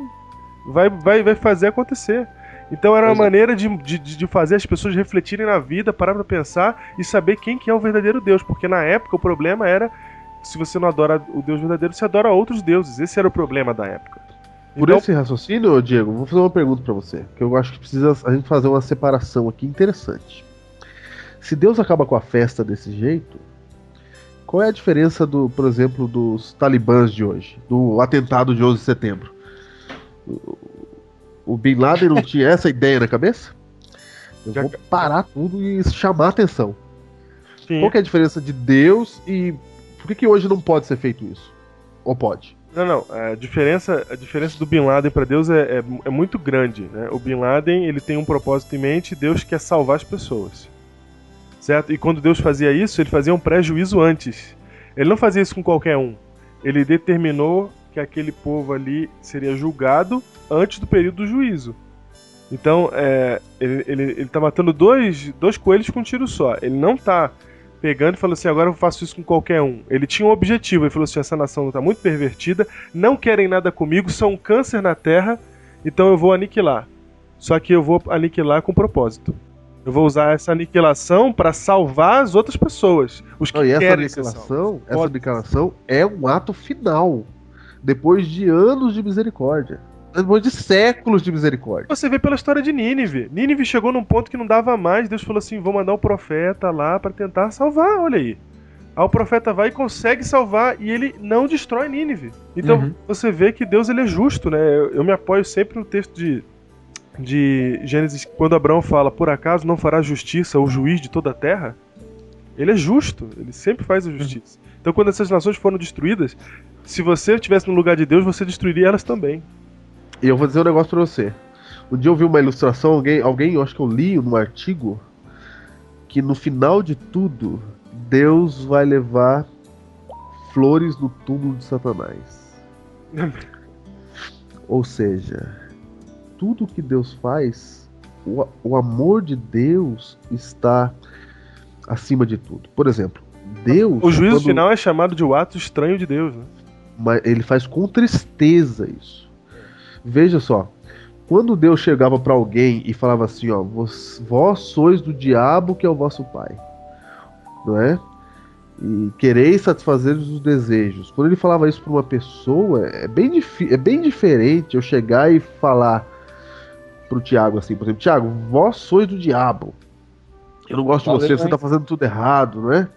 vai, vai, vai fazer acontecer. Então era uma pois é. maneira de, de, de, fazer as pessoas refletirem na vida, parar pra pensar e saber quem que é o verdadeiro Deus. Porque na época o problema era, se você não adora o Deus verdadeiro, você adora outros deuses. Esse era o problema da época. Por então, esse raciocínio, Diego, vou fazer uma pergunta para você, que eu acho que precisa a gente fazer uma separação aqui interessante. Se Deus acaba com a festa desse jeito, qual é a diferença do, por exemplo, dos talibãs de hoje, do atentado de 11 de setembro? O Bin Laden não tinha essa ideia na cabeça? Eu vou parar tudo e chamar atenção. Sim. Qual é a diferença de Deus e por que, que hoje não pode ser feito isso? Ou pode? Não, não. A diferença, a diferença do Bin Laden para Deus é, é, é, muito grande. Né? O Bin Laden ele tem um propósito em mente. Deus quer salvar as pessoas, certo? E quando Deus fazia isso, ele fazia um pré-juízo antes. Ele não fazia isso com qualquer um. Ele determinou que aquele povo ali seria julgado antes do período do juízo. Então, é, ele, ele, ele tá matando dois, dois coelhos com um tiro só. Ele não tá pegando e falando assim, agora eu faço isso com qualquer um. Ele tinha um objetivo, ele falou assim, essa nação está muito pervertida, não querem nada comigo, são um câncer na terra, então eu vou aniquilar. Só que eu vou aniquilar com propósito. Eu vou usar essa aniquilação para salvar as outras pessoas. Os que não, e essa aniquilação, essa aniquilação é um ato final depois de anos de misericórdia. Depois de séculos de misericórdia. Você vê pela história de Nínive. Nínive chegou num ponto que não dava mais. Deus falou assim: vou mandar o profeta lá para tentar salvar. Olha aí. Aí o profeta vai e consegue salvar e ele não destrói Nínive. Então uhum. você vê que Deus ele é justo, né? Eu, eu, me apoio sempre no texto de, de Gênesis, quando Abraão fala: Por acaso não fará justiça o juiz de toda a terra? Ele é justo, ele sempre faz a justiça. Uhum. Então quando essas nações foram destruídas, se você estivesse no lugar de Deus, você destruiria elas também. E eu vou dizer um negócio pra você. Um dia eu vi uma ilustração, alguém, alguém eu acho que eu li num artigo, que no final de tudo, Deus vai levar flores no túmulo de Satanás. Ou seja, tudo que Deus faz, o, o amor de Deus está acima de tudo. Por exemplo, Deus. O juízo quando... final é chamado de o ato estranho de Deus, né? Mas ele faz com tristeza isso. Veja só, quando Deus chegava para alguém e falava assim, ó, vós, vós sois do diabo que é o vosso pai, não é? e quereis satisfazer os desejos. Quando ele falava isso para uma pessoa, é bem, é bem diferente eu chegar e falar pro Tiago assim, por exemplo, Tiago, vós sois do diabo. Eu não gosto de você, você tá fazendo tudo errado, né?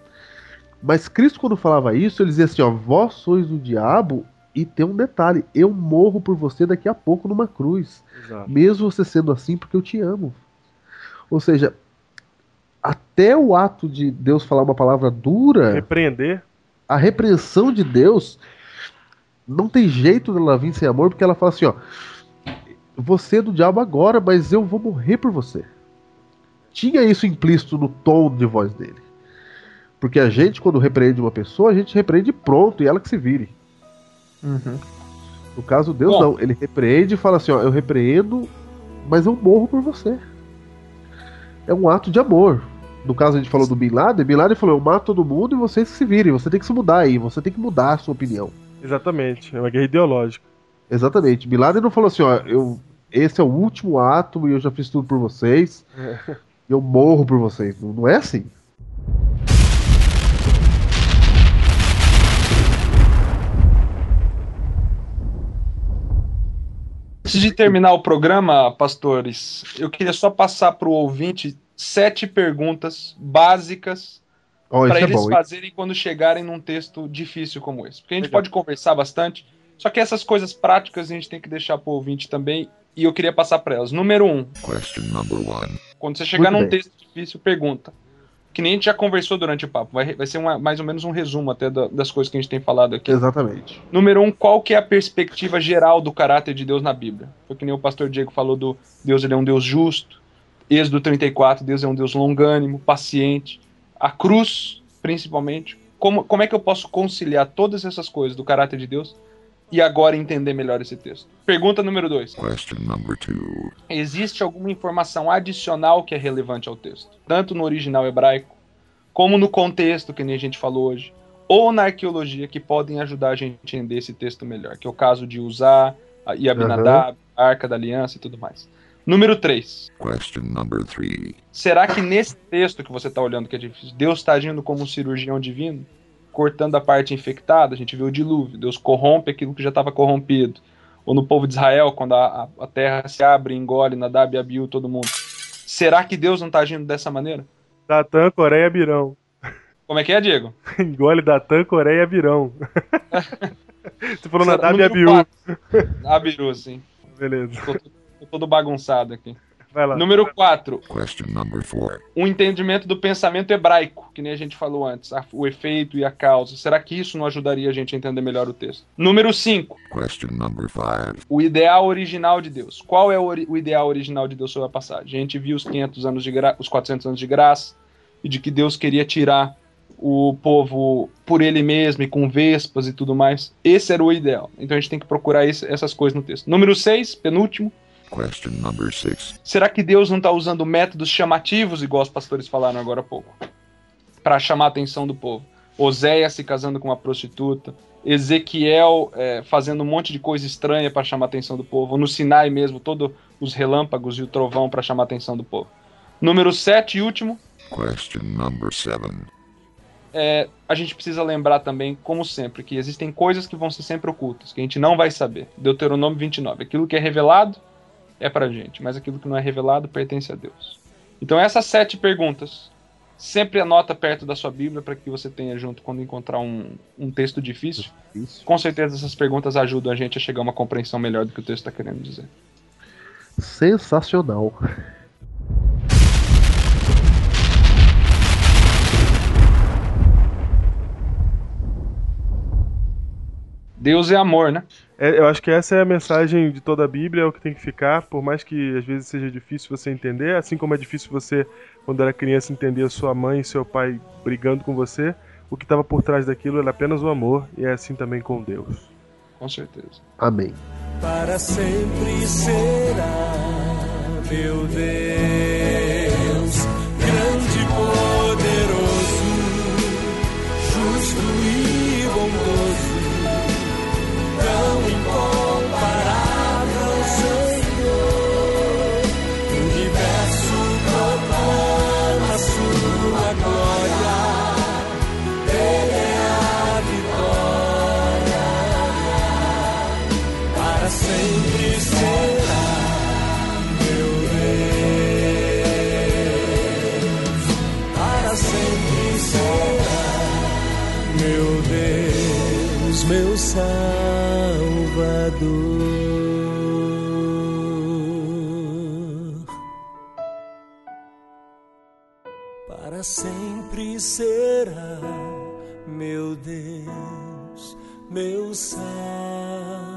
Mas Cristo, quando falava isso, ele dizia assim: ó, vós sois do diabo, e tem um detalhe: eu morro por você daqui a pouco numa cruz. Exato. Mesmo você sendo assim, porque eu te amo. Ou seja, até o ato de Deus falar uma palavra dura. Repreender. A repreensão de Deus não tem jeito dela vir sem amor, porque ela fala assim: ó, você é do diabo agora, mas eu vou morrer por você. Tinha isso implícito no tom de voz dele. Porque a gente, quando repreende uma pessoa, a gente repreende pronto e ela que se vire. Uhum. No caso Deus, Bom. não. Ele repreende e fala assim: ó, eu repreendo, mas eu morro por você. É um ato de amor. No caso, a gente falou do Bin Laden. Bin Laden falou: eu mato todo mundo e vocês se virem. Você tem que se mudar aí. Você tem que mudar a sua opinião. Exatamente. É uma guerra ideológica. Exatamente. Bin Laden não falou assim: ó, eu, esse é o último ato e eu já fiz tudo por vocês. É. Eu morro por vocês. Não, não é assim. Antes de terminar o programa, pastores, eu queria só passar para o ouvinte sete perguntas básicas oh, para é eles bom, fazerem hein? quando chegarem num texto difícil como esse. Porque a gente Legal. pode conversar bastante, só que essas coisas práticas a gente tem que deixar para o ouvinte também. E eu queria passar para elas. Número um. Quando você chegar Muito num bem. texto difícil, pergunta que nem a gente já conversou durante o papo. Vai, vai ser uma, mais ou menos um resumo até da, das coisas que a gente tem falado aqui. Exatamente. Número um, qual que é a perspectiva geral do caráter de Deus na Bíblia? Foi que nem o pastor Diego falou do Deus ele é um Deus justo. Êxodo 34, Deus é um Deus longânimo, paciente. A cruz, principalmente. Como, como é que eu posso conciliar todas essas coisas do caráter de Deus e agora entender melhor esse texto. Pergunta número 2. Existe alguma informação adicional que é relevante ao texto, tanto no original hebraico, como no contexto que nem a gente falou hoje, ou na arqueologia que podem ajudar a gente a entender esse texto melhor, que é o caso de Uzá e Abinadab, uhum. a Arca da Aliança e tudo mais. Número 3. Será que nesse texto que você está olhando que é difícil, Deus está agindo como um cirurgião divino? Cortando a parte infectada, a gente vê o dilúvio, Deus corrompe aquilo que já estava corrompido. Ou no povo de Israel, quando a, a terra se abre, engole Nadab e Abiú, todo mundo. Será que Deus não está agindo dessa maneira? Datã, Coreia, Birão. Como é que é, Diego? engole Datã, Coreia, Birão. Você falou Nadab e Abiú. Abiú, sim. Beleza. Tô, tô todo bagunçado aqui. Vai lá. Número 4. O entendimento do pensamento hebraico, que nem a gente falou antes, o efeito e a causa. Será que isso não ajudaria a gente a entender melhor o texto? Número 5. O ideal original de Deus. Qual é o, o, ideal original de Deus sobre a passagem? A gente viu os 500 anos de gra... os 400 anos de graça e de que Deus queria tirar o povo por ele mesmo e com vespas e tudo mais. Esse era o ideal. Então a gente tem que procurar esse, essas coisas no texto. Número 6, penúltimo. Será que Deus não está usando métodos chamativos, igual os pastores falaram agora há pouco, para chamar a atenção do povo? Oséias se casando com uma prostituta, Ezequiel é, fazendo um monte de coisa estranha para chamar a atenção do povo, no Sinai mesmo, todos os relâmpagos e o trovão para chamar a atenção do povo. Número 7 e último. É, a gente precisa lembrar também, como sempre, que existem coisas que vão ser sempre ocultas, que a gente não vai saber. Deuteronômio 29. Aquilo que é revelado é para gente, mas aquilo que não é revelado pertence a Deus. Então essas sete perguntas, sempre anota perto da sua Bíblia para que você tenha junto quando encontrar um, um texto difícil. Isso. Com certeza essas perguntas ajudam a gente a chegar a uma compreensão melhor do que o texto está querendo dizer. Sensacional. Deus é amor, né? É, eu acho que essa é a mensagem de toda a Bíblia, é o que tem que ficar, por mais que às vezes seja difícil você entender, assim como é difícil você, quando era criança, entender a sua mãe e seu pai brigando com você, o que estava por trás daquilo era apenas o amor, e é assim também com Deus. Com certeza. Amém. Para sempre será, meu Deus, Sempre será meu Deus, meu Salvador.